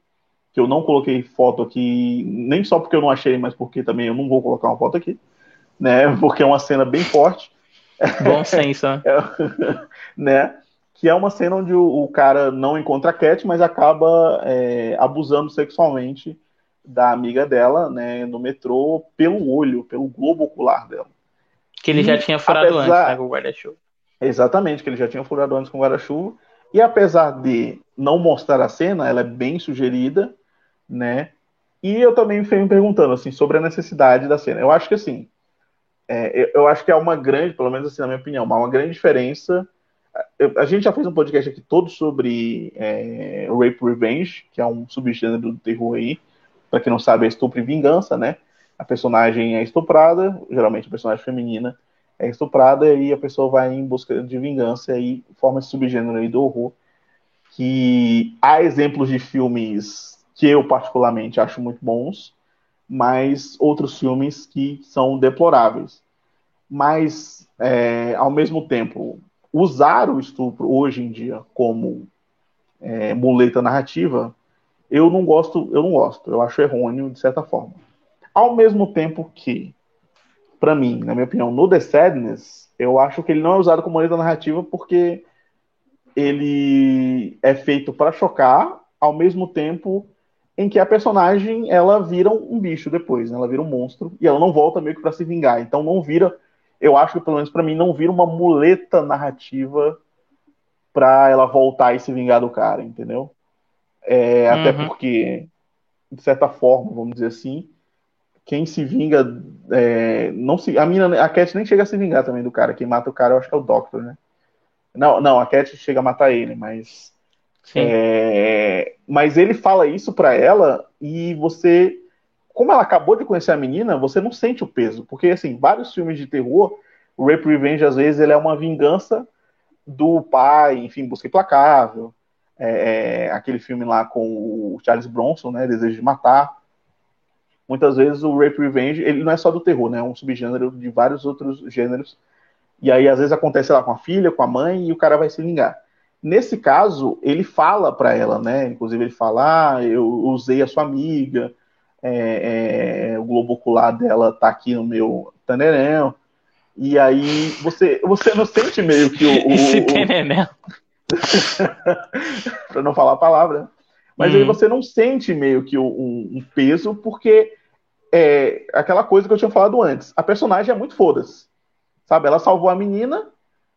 que eu não coloquei foto aqui, nem só porque eu não achei, mas porque também eu não vou colocar uma foto aqui, né? Porque é uma cena bem forte. Bom senso. né? né? Que é uma cena onde o, o cara não encontra a Cat, mas acaba é, abusando sexualmente da amiga dela, né, no metrô, pelo olho, pelo globo ocular dela. Que ele e, já tinha furado apesar... antes, né, com o guarda-chuva. Exatamente, que ele já tinha furado antes com o guarda-chuva. E apesar de não mostrar a cena, ela é bem sugerida, né? E eu também fui me perguntando, assim, sobre a necessidade da cena. Eu acho que, assim, é, eu acho que é uma grande, pelo menos assim, na minha opinião, uma grande diferença a gente já fez um podcast aqui todo sobre é, Rape Revenge, que é um subgênero do terror aí. Pra quem não sabe, é estupro e vingança, né? A personagem é estuprada, geralmente a personagem feminina é estuprada e a pessoa vai em busca de vingança e forma esse subgênero aí do horror. Que há exemplos de filmes que eu particularmente acho muito bons, mas outros filmes que são deploráveis. Mas, é, ao mesmo tempo, usar o estupro hoje em dia como é, muleta narrativa, eu não gosto, eu não gosto, eu acho errôneo de certa forma. Ao mesmo tempo que, para mim, na minha opinião, no The Sadness, eu acho que ele não é usado como muleta narrativa porque ele é feito para chocar, ao mesmo tempo em que a personagem ela vira um bicho depois, né? ela vira um monstro e ela não volta meio que para se vingar, então não vira eu acho que pelo menos para mim não vira uma muleta narrativa para ela voltar e se vingar do cara, entendeu? É, uhum. Até porque, de certa forma, vamos dizer assim, quem se vinga é, não se a mina a Cat nem chega a se vingar também do cara quem mata o cara eu acho que é o Doctor né não não a Cat chega a matar ele mas é, mas ele fala isso para ela e você como ela acabou de conhecer a menina, você não sente o peso. Porque, assim, vários filmes de terror, o Rape Revenge, às vezes, ele é uma vingança do pai, enfim, Busca Implacável. É, é, aquele filme lá com o Charles Bronson, né, Desejo de Matar. Muitas vezes o Rape Revenge, ele não é só do terror, né, é um subgênero de vários outros gêneros. E aí, às vezes, acontece lá com a filha, com a mãe, e o cara vai se vingar. Nesse caso, ele fala para ela, né, inclusive ele fala, ah, eu usei a sua amiga, é, é, o globo ocular dela tá aqui no meu tanerão. E aí você, você não sente meio que o. o Esse para não falar a palavra. Mas hum. aí você não sente meio que um, um, peso, porque é aquela coisa que eu tinha falado antes. A personagem é muito foda-se. Sabe? Ela salvou a menina,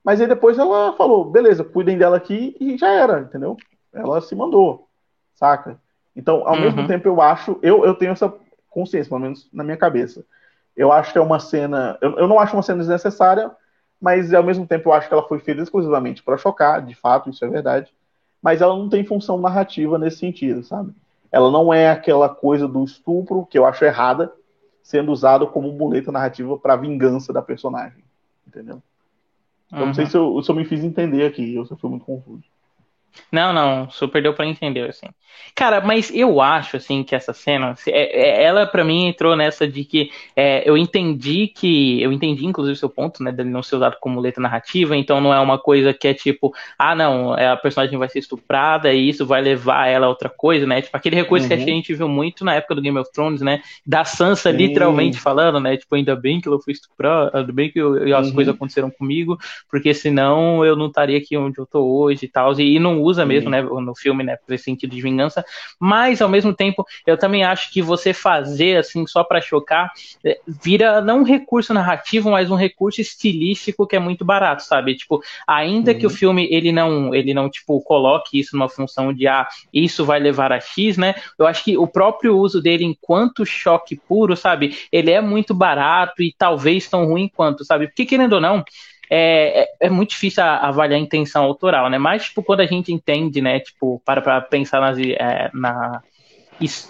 mas aí depois ela falou: beleza, cuidem dela aqui e já era, entendeu? Ela se mandou, saca? Então, ao uhum. mesmo tempo, eu acho, eu, eu tenho essa consciência, pelo menos na minha cabeça. Eu acho que é uma cena. Eu, eu não acho uma cena desnecessária, mas ao mesmo tempo eu acho que ela foi feita exclusivamente para chocar, de fato, isso é verdade. Mas ela não tem função narrativa nesse sentido, sabe? Ela não é aquela coisa do estupro, que eu acho errada, sendo usado como muleta narrativa para vingança da personagem. Entendeu? Uhum. Eu não sei se eu, se eu me fiz entender aqui, eu fui muito confuso. Não, não, super deu para entender, assim. Cara, mas eu acho, assim, que essa cena, é, é, ela para mim entrou nessa de que é, eu entendi que, eu entendi inclusive o seu ponto, né, dele não ser usado como letra narrativa, então não é uma coisa que é tipo, ah, não, a personagem vai ser estuprada e isso vai levar ela a outra coisa, né, tipo aquele recurso uhum. que a gente viu muito na época do Game of Thrones, né, da Sansa Sim. literalmente falando, né, tipo, ainda bem que ela foi estuprada, ainda bem que eu, as uhum. coisas aconteceram comigo, porque senão eu não estaria aqui onde eu tô hoje e tal, e não usa mesmo, né, no filme, né, por esse sentido de vingança, mas ao mesmo tempo eu também acho que você fazer assim só para chocar é, vira não um recurso narrativo, mas um recurso estilístico que é muito barato, sabe? Tipo, ainda uhum. que o uhum. filme ele não ele não tipo coloque isso numa função de ah, isso vai levar a X, né? Eu acho que o próprio uso dele enquanto choque puro, sabe? Ele é muito barato e talvez tão ruim quanto, sabe? Porque querendo ou não, é, é, é, muito difícil avaliar a intenção autoral, né? Mas, tipo, quando a gente entende, né, tipo, para, pensar nas, é, na,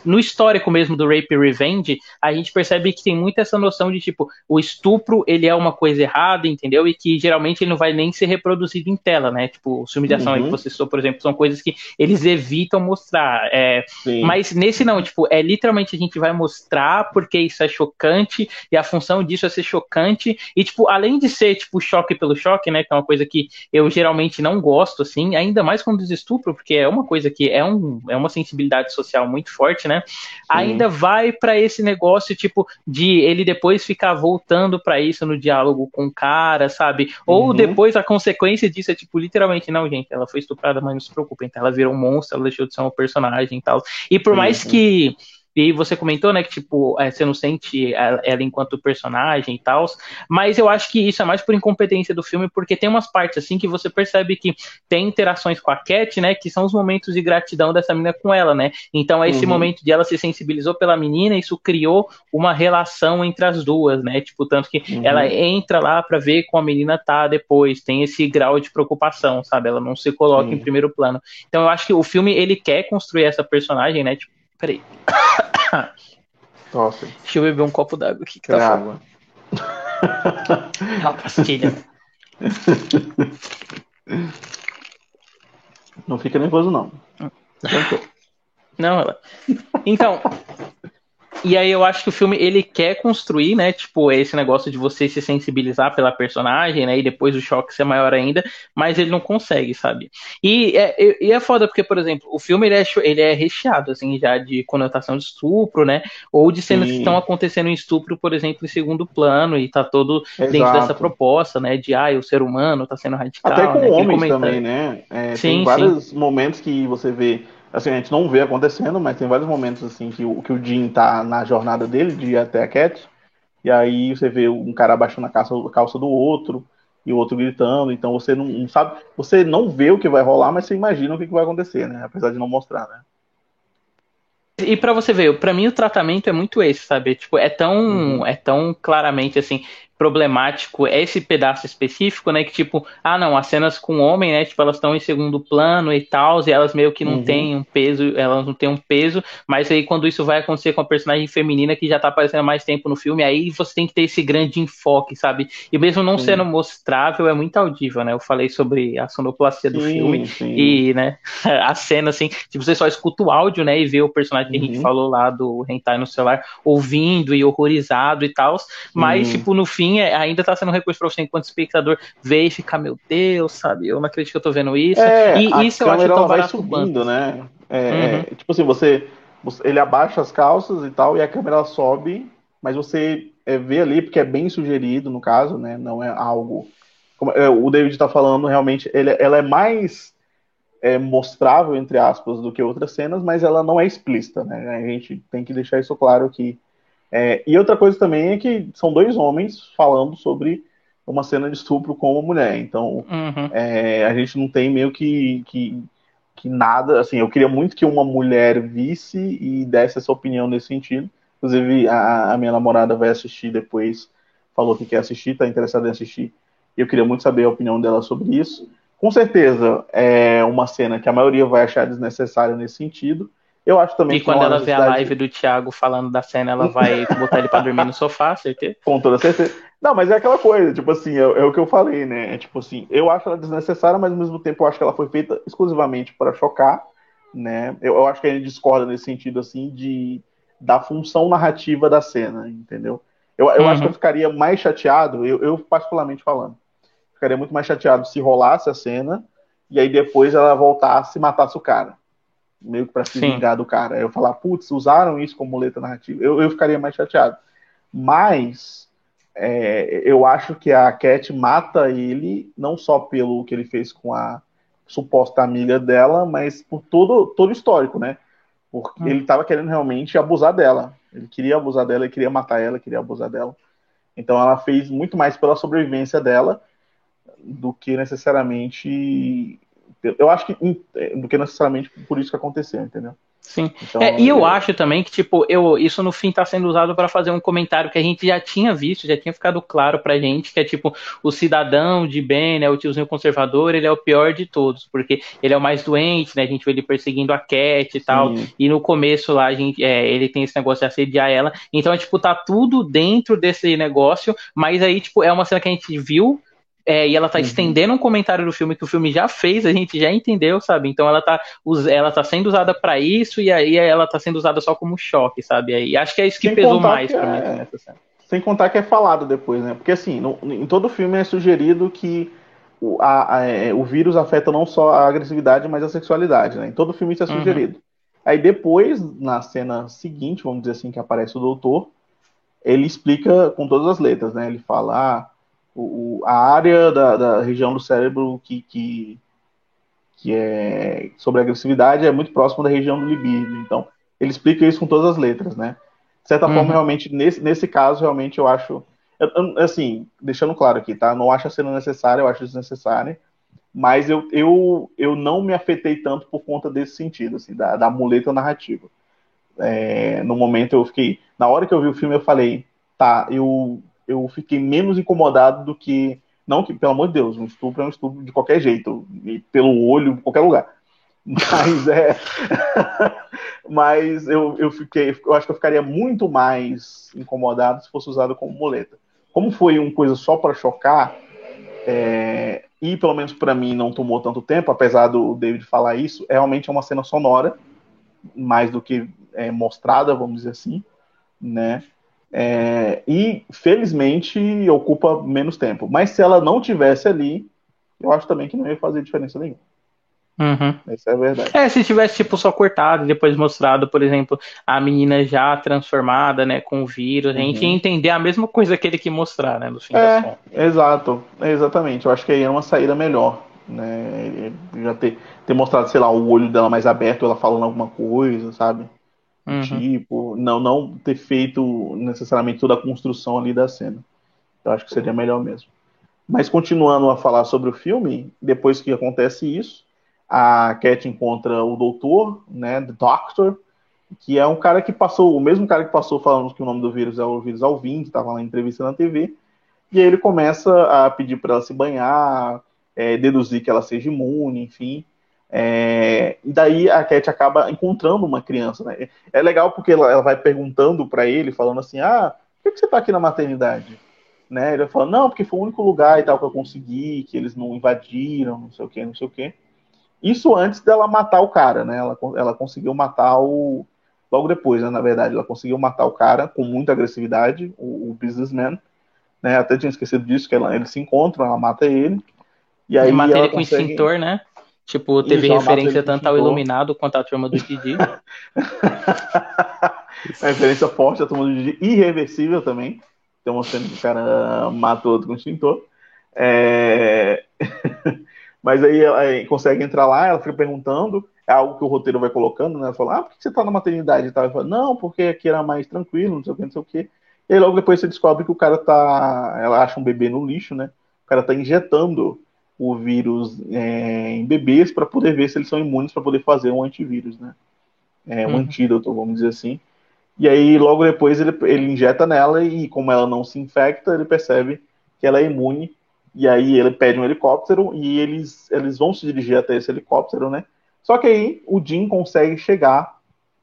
no histórico mesmo do Rape Revenge, a gente percebe que tem muito essa noção de tipo, o estupro ele é uma coisa errada, entendeu? E que geralmente ele não vai nem ser reproduzido em tela, né? Tipo, o filme de ação uhum. que você citou, por exemplo, são coisas que eles evitam mostrar. É, mas nesse não, tipo, é literalmente a gente vai mostrar porque isso é chocante e a função disso é ser chocante. E, tipo, além de ser, tipo, choque pelo choque, né? Que é uma coisa que eu geralmente não gosto, assim, ainda mais quando diz estupro, porque é uma coisa que é, um, é uma sensibilidade social muito forte, né? Sim. Ainda vai para esse negócio tipo de ele depois ficar voltando para isso no diálogo com o cara, sabe? Ou uhum. depois a consequência disso é tipo literalmente não, gente, ela foi estuprada, mas não se preocupem, então ela virou um monstro, ela deixou de ser uma personagem e tal. E por mais que e você comentou, né, que tipo, é, você não sente ela enquanto personagem e tal, mas eu acho que isso é mais por incompetência do filme, porque tem umas partes assim que você percebe que tem interações com a Cat, né, que são os momentos de gratidão dessa menina com ela, né? Então é esse uhum. momento de ela se sensibilizou pela menina, isso criou uma relação entre as duas, né? Tipo, tanto que uhum. ela entra lá para ver como a menina tá depois, tem esse grau de preocupação, sabe? Ela não se coloca em primeiro plano. Então eu acho que o filme ele quer construir essa personagem, né? Tipo, Peraí. Nossa. Deixa eu beber um copo d'água aqui que tá água. Uma pastilha. Não fica nervoso, não. Não, ela. Então, e aí eu acho que o filme ele quer construir, né, tipo, esse negócio de você se sensibilizar pela personagem, né, e depois o choque ser maior ainda, mas ele não consegue, sabe? E é, e é foda porque, por exemplo, o filme ele é, ele é recheado, assim, já de conotação de estupro, né, ou de cenas Sim. que estão acontecendo em estupro, por exemplo, em segundo plano, e tá todo Exato. dentro dessa proposta, né, de, ah, o ser humano tá sendo radical. Até com né, homens também, né? É, sim, tem vários sim. momentos que você vê assim, a gente não vê acontecendo, mas tem vários momentos assim que o, que o Jim tá na jornada dele de ir até a Cat, e aí você vê um cara abaixando a calça, a calça do outro, e o outro gritando, então você não, não, sabe, você não vê o que vai rolar, mas você imagina o que, que vai acontecer, né? Apesar de não mostrar, né? E para você ver, para mim o tratamento é muito esse, sabe? Tipo, é tão, uhum. é tão claramente assim, problemático é esse pedaço específico, né? Que tipo, ah não, as cenas com homem, né? Tipo, elas estão em segundo plano e tal, e elas meio que não uhum. têm um peso, elas não têm um peso, mas aí quando isso vai acontecer com a personagem feminina que já tá aparecendo há mais tempo no filme, aí você tem que ter esse grande enfoque, sabe? E mesmo não sim. sendo mostrável, é muito audível, né? Eu falei sobre a sonoplastia do sim, filme sim. e, né, a cena assim, tipo, você só escuta o áudio, né, e vê o personagem que a gente uhum. falou lá do Hentai no celular ouvindo e horrorizado e tal, mas tipo, no fim é, ainda tá sendo um recurso pra você, enquanto espectador, ver e ficar, meu Deus, sabe? Eu não acredito que eu tô vendo isso. É, e isso eu acho tão vai subindo, quanto. né? É, uhum. é, tipo assim, você, ele abaixa as calças e tal, e a câmera sobe, mas você é, vê ali, porque é bem sugerido, no caso, né? Não é algo. Como, é, o David tá falando, realmente, ele, ela é mais é, mostrável, entre aspas, do que outras cenas, mas ela não é explícita, né? A gente tem que deixar isso claro que é, e outra coisa também é que são dois homens falando sobre uma cena de estupro com uma mulher. Então, uhum. é, a gente não tem meio que, que, que, nada. Assim, eu queria muito que uma mulher visse e desse essa opinião nesse sentido. Inclusive, a, a minha namorada vai assistir depois, falou que quer assistir, está interessada em assistir. E eu queria muito saber a opinião dela sobre isso. Com certeza, é uma cena que a maioria vai achar desnecessária nesse sentido. Eu acho também e que. quando ela necessidade... vê a live do Thiago falando da cena, ela vai botar ele pra dormir no sofá, certeza? Com toda certeza. Não, mas é aquela coisa, tipo assim, é, é, o que eu falei, né? É tipo assim, eu acho ela desnecessária, mas ao mesmo tempo eu acho que ela foi feita exclusivamente para chocar, né? Eu, eu acho que a gente discorda nesse sentido, assim, de da função narrativa da cena, entendeu? Eu, eu uhum. acho que eu ficaria mais chateado, eu, eu particularmente falando, ficaria muito mais chateado se rolasse a cena e aí depois ela voltasse e matasse o cara. Meio que pra se vingar do cara. Eu falar, putz, usaram isso como muleta narrativa. Eu, eu ficaria mais chateado. Mas é, eu acho que a Cat mata ele não só pelo que ele fez com a suposta amiga dela, mas por todo, todo o histórico, né? Porque hum. ele estava querendo realmente abusar dela. Ele queria abusar dela, ele queria matar ela, queria abusar dela. Então ela fez muito mais pela sobrevivência dela do que necessariamente. Eu acho que do que necessariamente por isso que aconteceu, entendeu? Sim. Então, é, e eu é... acho também que, tipo, eu, isso no fim está sendo usado para fazer um comentário que a gente já tinha visto, já tinha ficado claro pra gente, que é tipo, o cidadão de bem, né, o tiozinho conservador, ele é o pior de todos, porque ele é o mais doente, né, a gente vê ele perseguindo a Cat e tal, Sim. e no começo lá, a gente, é, ele tem esse negócio de assediar ela, então, é, tipo, tá tudo dentro desse negócio, mas aí, tipo, é uma cena que a gente viu, é, e ela tá uhum. estendendo um comentário do filme que o filme já fez, a gente já entendeu, sabe? Então ela tá, ela tá sendo usada para isso e aí ela tá sendo usada só como choque, sabe? E acho que é isso que Sem pesou mais que pra mim. É... Sem contar que é falado depois, né? Porque assim, no, em todo filme é sugerido que o, a, a, é, o vírus afeta não só a agressividade, mas a sexualidade, né? Em todo filme isso é uhum. sugerido. Uhum. Aí depois, na cena seguinte, vamos dizer assim, que aparece o doutor, ele explica com todas as letras, né? Ele fala, ah, o, a área da, da, região do cérebro que, que, que é sobre agressividade é muito próxima da região do libido. Então, ele explica isso com todas as letras, né? De certa uhum. forma, realmente, nesse, nesse caso, realmente eu acho. Eu, assim, deixando claro aqui, tá? Não acho a cena necessária, eu acho desnecessária. Mas eu, eu, eu não me afetei tanto por conta desse sentido, assim, da, da muleta narrativa. É, no momento eu fiquei. Na hora que eu vi o filme, eu falei, tá, eu eu fiquei menos incomodado do que. Não que, pelo amor de Deus, um estupro é um estupro de qualquer jeito, pelo olho, em qualquer lugar. Mas é. mas eu, eu fiquei. Eu acho que eu ficaria muito mais incomodado se fosse usado como muleta. Como foi uma coisa só para chocar, é, e pelo menos para mim não tomou tanto tempo, apesar do David falar isso, é realmente é uma cena sonora, mais do que é, mostrada, vamos dizer assim, né? É, e felizmente ocupa menos tempo. Mas se ela não tivesse ali, eu acho também que não ia fazer diferença nenhuma. Uhum. Essa é a verdade. É, se tivesse tipo só cortado e depois mostrado, por exemplo, a menina já transformada, né, com o vírus, uhum. a gente ia uhum. entender a mesma coisa que ele que mostrar, né, no fim é, das Exato, exatamente. Eu acho que aí é uma saída melhor, né, já ter, ter mostrado, sei lá, o olho dela mais aberto, ela falando alguma coisa, sabe? Uhum. Tipo, não, não ter feito necessariamente toda a construção ali da cena. Eu acho que seria melhor mesmo. Mas continuando a falar sobre o filme, depois que acontece isso, a Cat encontra o doutor, né, The Doctor, que é um cara que passou, o mesmo cara que passou falando que o nome do vírus é o vírus Alvin, que estava na entrevista na TV, e aí ele começa a pedir para ela se banhar, é, deduzir que ela seja imune, enfim, é, e daí a Cat acaba encontrando uma criança, né? É legal porque ela, ela vai perguntando para ele, falando assim, ah, por que, você tá aqui na maternidade? Né? Ele fala, não, porque foi o único lugar e tal que eu consegui, que eles não invadiram, não sei o que, não sei o que. Isso antes dela matar o cara, né? Ela, ela conseguiu matar o. Logo depois, né? Na verdade, ela conseguiu matar o cara com muita agressividade, o, o businessman. Né? Até tinha esquecido disso, que ela, eles se encontram, ela mata ele. E aí. E mata ele com consegue... extintor, né? Tipo, teve referência tanto ao Iluminado quanto à turma do Didi. a referência forte à turma do Didi, irreversível também. Tem uma cena que o cara matou outro com extintor. É... Mas aí ela consegue entrar lá, ela fica perguntando, é algo que o roteiro vai colocando, né? Ela fala, ah, por que você tá na maternidade e tal? Ela fala, não, porque aqui era mais tranquilo, não sei o que, não sei o que. E aí logo depois você descobre que o cara tá. Ela acha um bebê no lixo, né? O cara tá injetando o vírus é, em bebês para poder ver se eles são imunes para poder fazer um antivírus, né? É, um uhum. antídoto, vamos dizer assim. E aí, logo depois, ele, ele injeta nela e, como ela não se infecta, ele percebe que ela é imune. E aí, ele pede um helicóptero e eles, eles vão se dirigir até esse helicóptero, né? Só que aí, o Jim consegue chegar.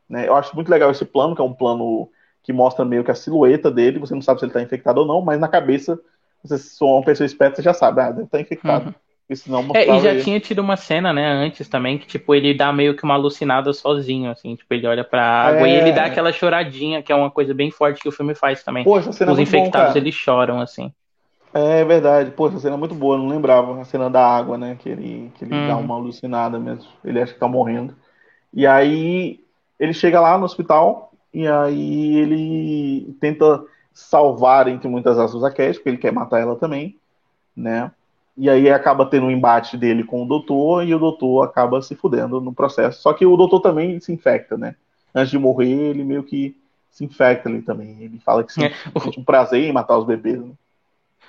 Né? Eu acho muito legal esse plano, que é um plano que mostra meio que a silhueta dele, você não sabe se ele está infectado ou não, mas na cabeça, você se uma pessoa esperta, você já sabe, ah, deve estar tá infectado. Uhum. Senão é, e já tinha tido uma cena, né, antes também, que, tipo, ele dá meio que uma alucinada sozinho, assim, tipo, ele olha pra água é... e ele dá aquela choradinha, que é uma coisa bem forte que o filme faz também. Pô, essa cena Os é infectados, bom, eles choram, assim. É verdade, pô, essa cena é muito boa, não lembrava a cena da água, né? Que ele, que ele hum. dá uma alucinada mesmo. Ele acha que tá morrendo. E aí ele chega lá no hospital e aí ele tenta salvar, entre muitas aspas, a Cat, porque ele quer matar ela também, né? E aí acaba tendo um embate dele com o doutor e o doutor acaba se fudendo no processo. Só que o doutor também se infecta, né? Antes de morrer, ele meio que se infecta ali também. Ele fala que é. sente um prazer em matar os bebês. Né?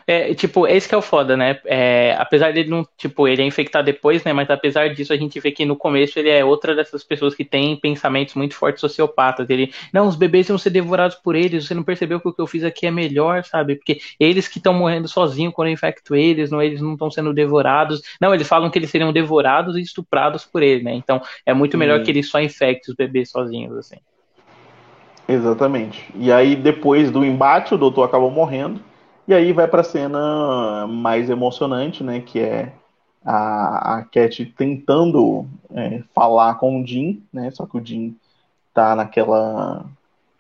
É, tipo, esse que é o foda, né? É, apesar dele não, tipo, ele é infectado depois, né? Mas apesar disso, a gente vê que no começo ele é outra dessas pessoas que tem pensamentos muito fortes sociopatas. Ele, não, os bebês vão ser devorados por eles, você não percebeu que o que eu fiz aqui é melhor, sabe? Porque eles que estão morrendo sozinhos quando eu infecto eles, não, eles não estão sendo devorados. Não, eles falam que eles seriam devorados e estuprados por ele, né? Então é muito melhor que ele só infecte os bebês sozinhos, assim. Exatamente. E aí, depois do embate, o doutor acabou morrendo. E aí vai para a cena mais emocionante, né? Que é a, a Cat tentando é, falar com o Jim, né? Só que o Jim tá naquela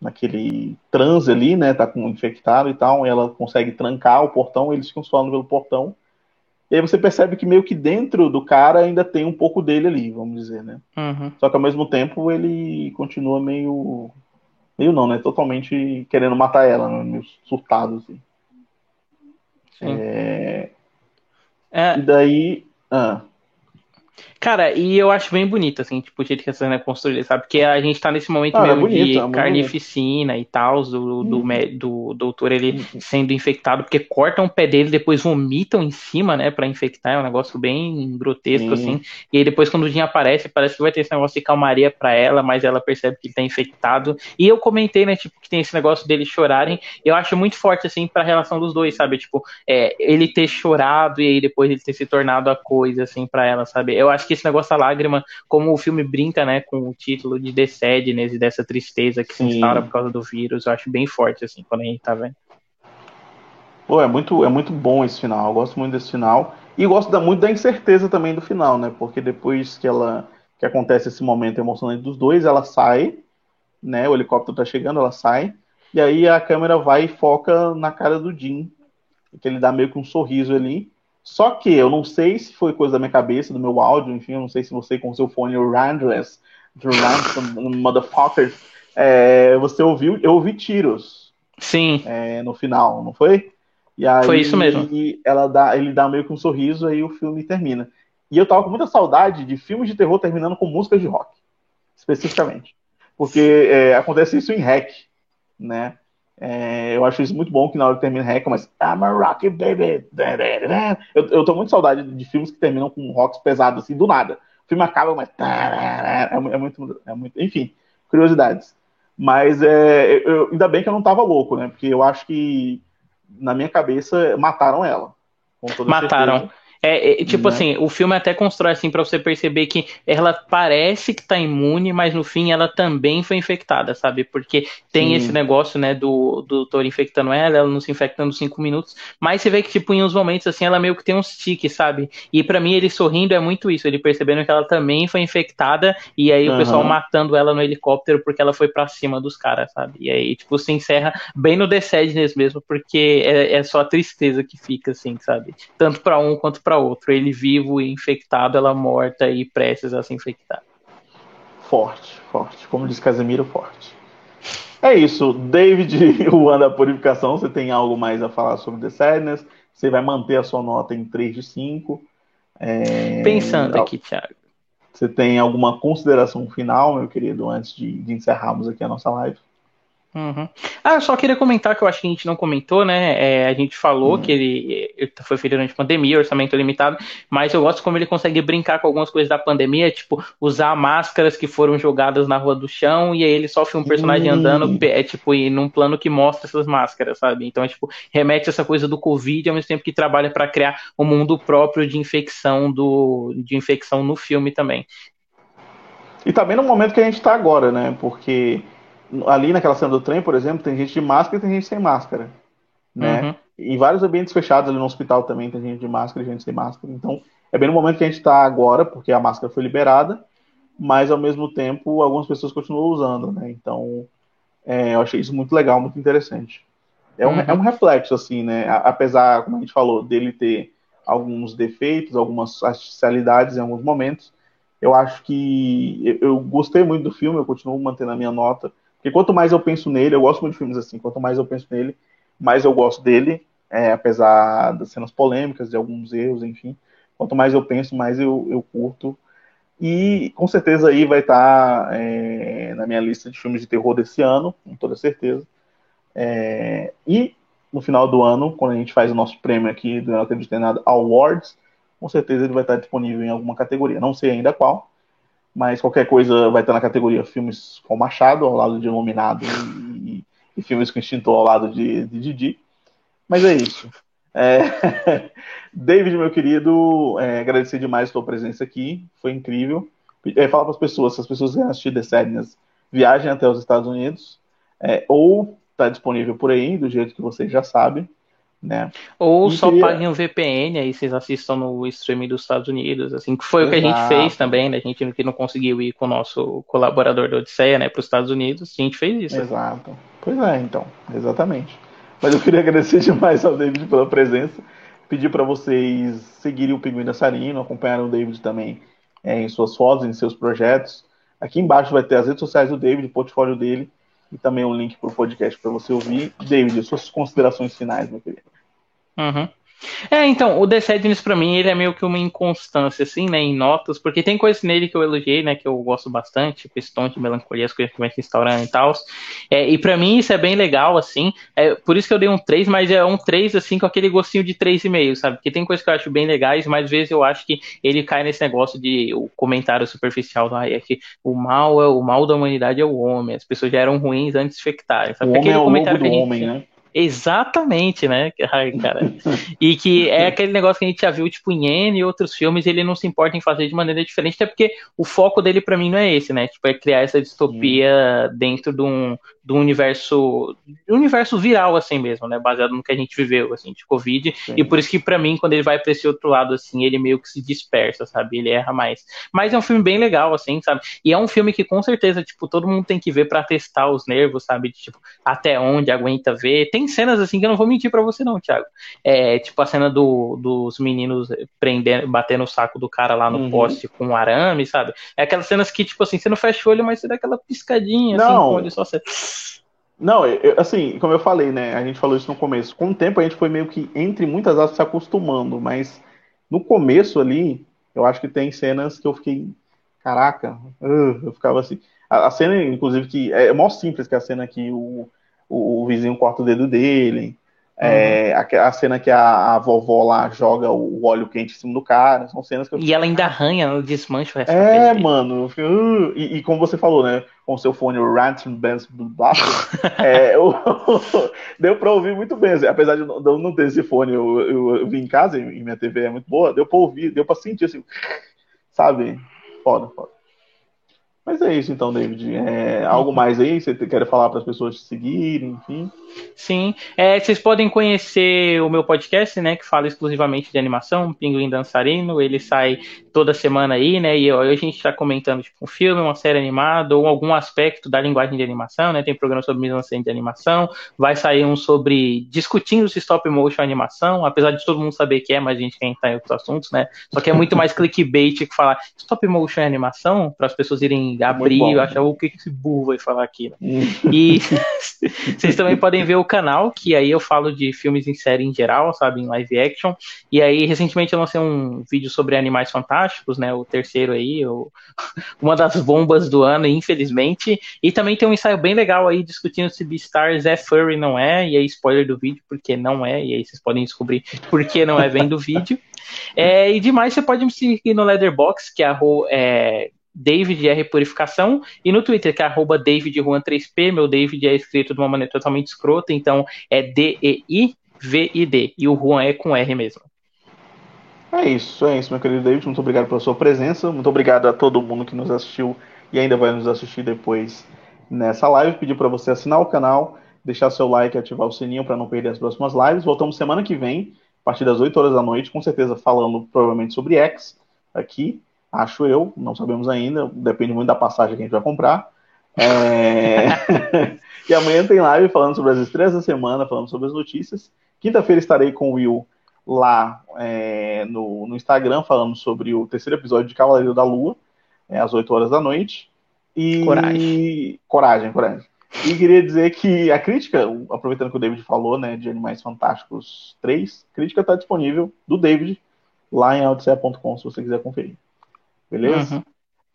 naquele transe ali, né? Tá com infectado e tal. E ela consegue trancar o portão. Eles ficam falando pelo portão. E aí você percebe que meio que dentro do cara ainda tem um pouco dele ali, vamos dizer, né? Uhum. Só que ao mesmo tempo ele continua meio. Meio não, né? Totalmente querendo matar ela, né? meio surtado, assim. É... é... E daí. Ah. Cara, e eu acho bem bonito, assim, tipo, o jeito que essa cena é construída, sabe? Porque a gente tá nesse momento ah, é mesmo bonito, de é carnificina e tal, do, do, uhum. do, doutor ele uhum. sendo infectado, porque cortam o pé dele, depois vomitam em cima, né, pra infectar, é um negócio bem grotesco, uhum. assim. E aí depois quando o Jim aparece, parece que vai ter esse negócio de calmaria pra ela, mas ela percebe que ele tá infectado. E eu comentei, né, tipo, que tem esse negócio deles chorarem, eu acho muito forte, assim, pra relação dos dois, sabe? Tipo, é, ele ter chorado e aí depois ele ter se tornado a coisa, assim, pra ela, sabe? Eu acho que esse negócio da lágrima, como o filme brinca, né, com o título de The Sadness e dessa tristeza que Sim. se instaura por causa do vírus, eu acho bem forte, assim, quando a gente tá vendo. Pô, é muito, é muito bom esse final, eu gosto muito desse final. E gosto da, muito da incerteza também do final, né? Porque depois que ela que acontece esse momento emocionante dos dois, ela sai, né? O helicóptero tá chegando, ela sai, e aí a câmera vai e foca na cara do Jim, que ele dá meio que um sorriso ali. Só que eu não sei se foi coisa da minha cabeça, do meu áudio, enfim, eu não sei se você com seu fone Randless, motherfuckers, é, você ouviu, eu ouvi tiros. Sim. É, no final, não foi? E aí, foi isso mesmo. Ela dá, ele dá meio que um sorriso aí o filme termina. E eu tava com muita saudade de filmes de terror terminando com músicas de rock, especificamente. Porque é, acontece isso em hack, né? É, eu acho isso muito bom que na hora que termina hack, mas I'm a rock baby. Eu, eu tô muito saudade de filmes que terminam com rocks pesados, assim, do nada. O filme acaba, mas. É, é muito, é muito. Enfim, curiosidades. Mas é, eu, ainda bem que eu não tava louco, né? Porque eu acho que na minha cabeça mataram ela. mataram. Certeza. É, é tipo né? assim, o filme até constrói assim para você perceber que ela parece que tá imune, mas no fim ela também foi infectada, sabe? Porque tem Sim. esse negócio, né, do, do doutor infectando ela, ela não se infectando cinco minutos, mas você vê que, tipo, em uns momentos assim, ela meio que tem uns tiques, sabe? E para mim ele sorrindo é muito isso, ele percebendo que ela também foi infectada, e aí uhum. o pessoal matando ela no helicóptero porque ela foi para cima dos caras, sabe? E aí, tipo, se encerra bem no The Sadness mesmo, porque é, é só a tristeza que fica, assim, sabe? Tanto para um quanto para para outro, ele vivo e infectado, ela morta e prestes a se infectar. Forte, forte. Como diz Casemiro, forte. É isso. David, o ano da purificação, você tem algo mais a falar sobre The Sadness? Você vai manter a sua nota em 3 de 5. É... Pensando aqui, Thiago. Você tem alguma consideração final, meu querido, antes de, de encerrarmos aqui a nossa live? Uhum. Ah, eu só queria comentar que eu acho que a gente não comentou, né? É, a gente falou uhum. que ele, foi feito durante a pandemia, orçamento limitado, mas eu gosto como ele consegue brincar com algumas coisas da pandemia, tipo, usar máscaras que foram jogadas na rua do chão, e aí ele sofre um personagem uhum. andando, é, tipo, e num plano que mostra essas máscaras, sabe? Então, é, tipo, remete essa coisa do Covid ao mesmo tempo que trabalha para criar um mundo próprio de infecção do de infecção no filme também. E também no momento que a gente está agora, né? Porque ali naquela cena do trem, por exemplo, tem gente de máscara e tem gente sem máscara, né? Uhum. Em vários ambientes fechados ali no hospital também tem gente de máscara e gente sem máscara. Então, é bem no momento que a gente está agora, porque a máscara foi liberada, mas ao mesmo tempo algumas pessoas continuam usando, né? Então, é, eu achei isso muito legal, muito interessante. É um, uhum. é um reflexo, assim, né? Apesar, como a gente falou, dele ter alguns defeitos, algumas artificialidades em alguns momentos, eu acho que eu, eu gostei muito do filme, eu continuo mantendo a minha nota, porque quanto mais eu penso nele, eu gosto muito de filmes assim, quanto mais eu penso nele, mais eu gosto dele, é, apesar das cenas polêmicas, de alguns erros, enfim. Quanto mais eu penso, mais eu, eu curto. E com certeza aí vai estar tá, é, na minha lista de filmes de terror desse ano, com toda certeza. É, e no final do ano, quando a gente faz o nosso prêmio aqui do Não Acredito em Nada Awards, com certeza ele vai estar disponível em alguma categoria. Não sei ainda qual, mas qualquer coisa vai estar na categoria filmes com Machado, ao lado de Iluminado, e, e filmes com Instintor ao lado de, de Didi. Mas é isso. É... David, meu querido, é, agradecer demais a tua presença aqui, foi incrível. É, fala para as pessoas, se as pessoas querem assistir The Sadness, viajem até os Estados Unidos, é, ou está disponível por aí, do jeito que vocês já sabem. Né? Ou e só queria... paguem um VPN, aí vocês assistam no streaming dos Estados Unidos, assim, que foi Exato. o que a gente fez também, né? A gente que não conseguiu ir com o nosso colaborador da Odisseia, né, para os Estados Unidos, a gente fez isso. Exato. Pois é, então, exatamente. Mas eu queria agradecer demais ao David pela presença. Pedir para vocês seguirem o Pinguim Dançarino, acompanharem o David também é, em suas fotos, em seus projetos. Aqui embaixo vai ter as redes sociais do David, o portfólio dele e também um link para o podcast para você ouvir. David, suas considerações finais, meu querido. Uhum. É, então, o The Sadness pra mim, ele é meio que uma inconstância, assim, né, em notas, porque tem coisas nele que eu elogiei, né, que eu gosto bastante, tipo esse tom de melancolia, as coisas que vai se instaurando e tal, é, e pra mim isso é bem legal, assim, é, por isso que eu dei um 3, mas é um 3, assim, com aquele gostinho de 3,5, sabe, porque tem coisas que eu acho bem legais, mas às vezes eu acho que ele cai nesse negócio de, o comentário superficial, do, ah, é que o mal, é, o mal da humanidade é o homem, as pessoas já eram ruins antes de infectarem, sabe, o homem é o lobo do homem, né? Exatamente, né? Ai, cara. E que é aquele negócio que a gente já viu, tipo, em N e outros filmes, ele não se importa em fazer de maneira diferente, até porque o foco dele, para mim, não é esse, né? Tipo, é criar essa distopia dentro de um, do universo universo viral assim mesmo, né, baseado no que a gente viveu assim de Covid, Sim. e por isso que para mim quando ele vai para esse outro lado assim, ele meio que se dispersa, sabe? Ele erra mais. Mas é um filme bem legal assim, sabe? E é um filme que com certeza, tipo, todo mundo tem que ver para testar os nervos, sabe? De, tipo, até onde aguenta ver. Tem cenas assim que eu não vou mentir para você não, Thiago. É, tipo a cena do, dos meninos prendendo, batendo o saco do cara lá no uhum. poste com um arame, sabe? É aquelas cenas que tipo assim, você não fecha o olho, mas você dá aquela piscadinha não. assim, com o olho só você não, eu, assim, como eu falei, né? A gente falou isso no começo. Com o tempo a gente foi meio que, entre muitas aspas, se acostumando, mas no começo ali, eu acho que tem cenas que eu fiquei. Caraca, uh, eu ficava assim. A, a, cena, inclusive, que é mó simples, que é a cena que o, o, o vizinho corta o dedo dele, é, uhum. a, a, cena que a, a, vovó lá joga o óleo quente em cima do cara, são cenas que eu... E ela ainda arranha, o desmancha o resto É, mano, fico, uh, e, e, como você falou, né, com seu fone Rant Bands é, eu, deu pra ouvir muito bem, assim, apesar de eu não ter esse fone, eu, eu, eu, vim em casa e minha TV é muito boa, deu pra ouvir, deu pra sentir, assim, sabe, foda, foda. Mas é isso então, David. É, algo mais aí? Você quer falar para as pessoas te seguirem, enfim? Sim. É, vocês podem conhecer o meu podcast, né? Que fala exclusivamente de animação, Pinguim Dançarino. Ele sai toda semana aí, né? E hoje a gente está comentando tipo, um filme, uma série animada ou algum aspecto da linguagem de animação, né? Tem programa sobre mise de animação. Vai sair um sobre discutindo se stop motion animação, apesar de todo mundo saber que é, mas a gente quer entrar em outros assuntos, né? Só que é muito mais clickbait que falar stop motion é animação, para as pessoas irem abrir e achar o que esse burro vai falar aqui. Né? e vocês também podem ver o canal, que aí eu falo de filmes em série em geral, sabe, em live action. E aí, recentemente eu lancei um vídeo sobre Animais Fantásticos, né, o terceiro aí, o... uma das bombas do ano, infelizmente. E também tem um ensaio bem legal aí discutindo se Beastars é furry não é, e aí spoiler do vídeo, porque não é, e aí vocês podem descobrir por que não é vendo o vídeo. É, e demais, você pode me seguir no Leatherbox, que é, é David R Purificação, e no Twitter, que é arroba DavidJuan3P, meu David é escrito de uma maneira totalmente escrota, então é D-E-I-V-I-D, e o Juan é com R mesmo. É isso, é isso, meu querido David, muito obrigado pela sua presença, muito obrigado a todo mundo que nos assistiu e ainda vai nos assistir depois nessa live, pedir para você assinar o canal, deixar seu like e ativar o sininho para não perder as próximas lives. Voltamos semana que vem, a partir das 8 horas da noite, com certeza falando provavelmente sobre X aqui, acho eu, não sabemos ainda, depende muito da passagem que a gente vai comprar. É... e amanhã tem live falando sobre as estreias da semana, falando sobre as notícias. Quinta-feira estarei com o Will lá é, no, no, Instagram falando sobre o terceiro episódio de Cavaleiro da Lua, é, às 8 horas da noite. E... Coragem. Coragem, coragem. E queria dizer que a crítica, aproveitando que o David falou, né, de Animais Fantásticos 3, a crítica está disponível do David lá em audicea.com, se você quiser conferir. Beleza? Uhum.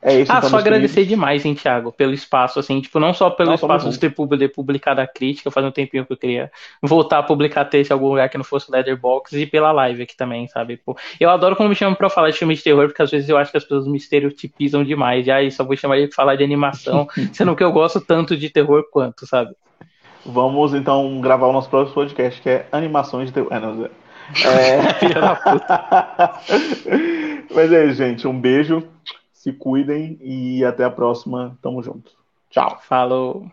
É isso, ah, então, só agradecer demais, hein, Thiago, pelo espaço, assim, tipo, não só pelo não, espaço de ter publicado a crítica, faz um tempinho que eu queria voltar a publicar texto em algum lugar que não fosse Leatherbox e pela live aqui também, sabe? Pô, eu adoro quando me chamam pra falar de filme de terror, porque às vezes eu acho que as pessoas me estereotipizam demais, e aí só vou chamar de falar de animação, sendo que eu gosto tanto de terror quanto, sabe? Vamos então gravar o nosso próximo podcast, que é animações de terror. É, não, é... Filha da puta. Mas é gente, um beijo se cuidem e até a próxima. Tamo junto. Tchau. Falou.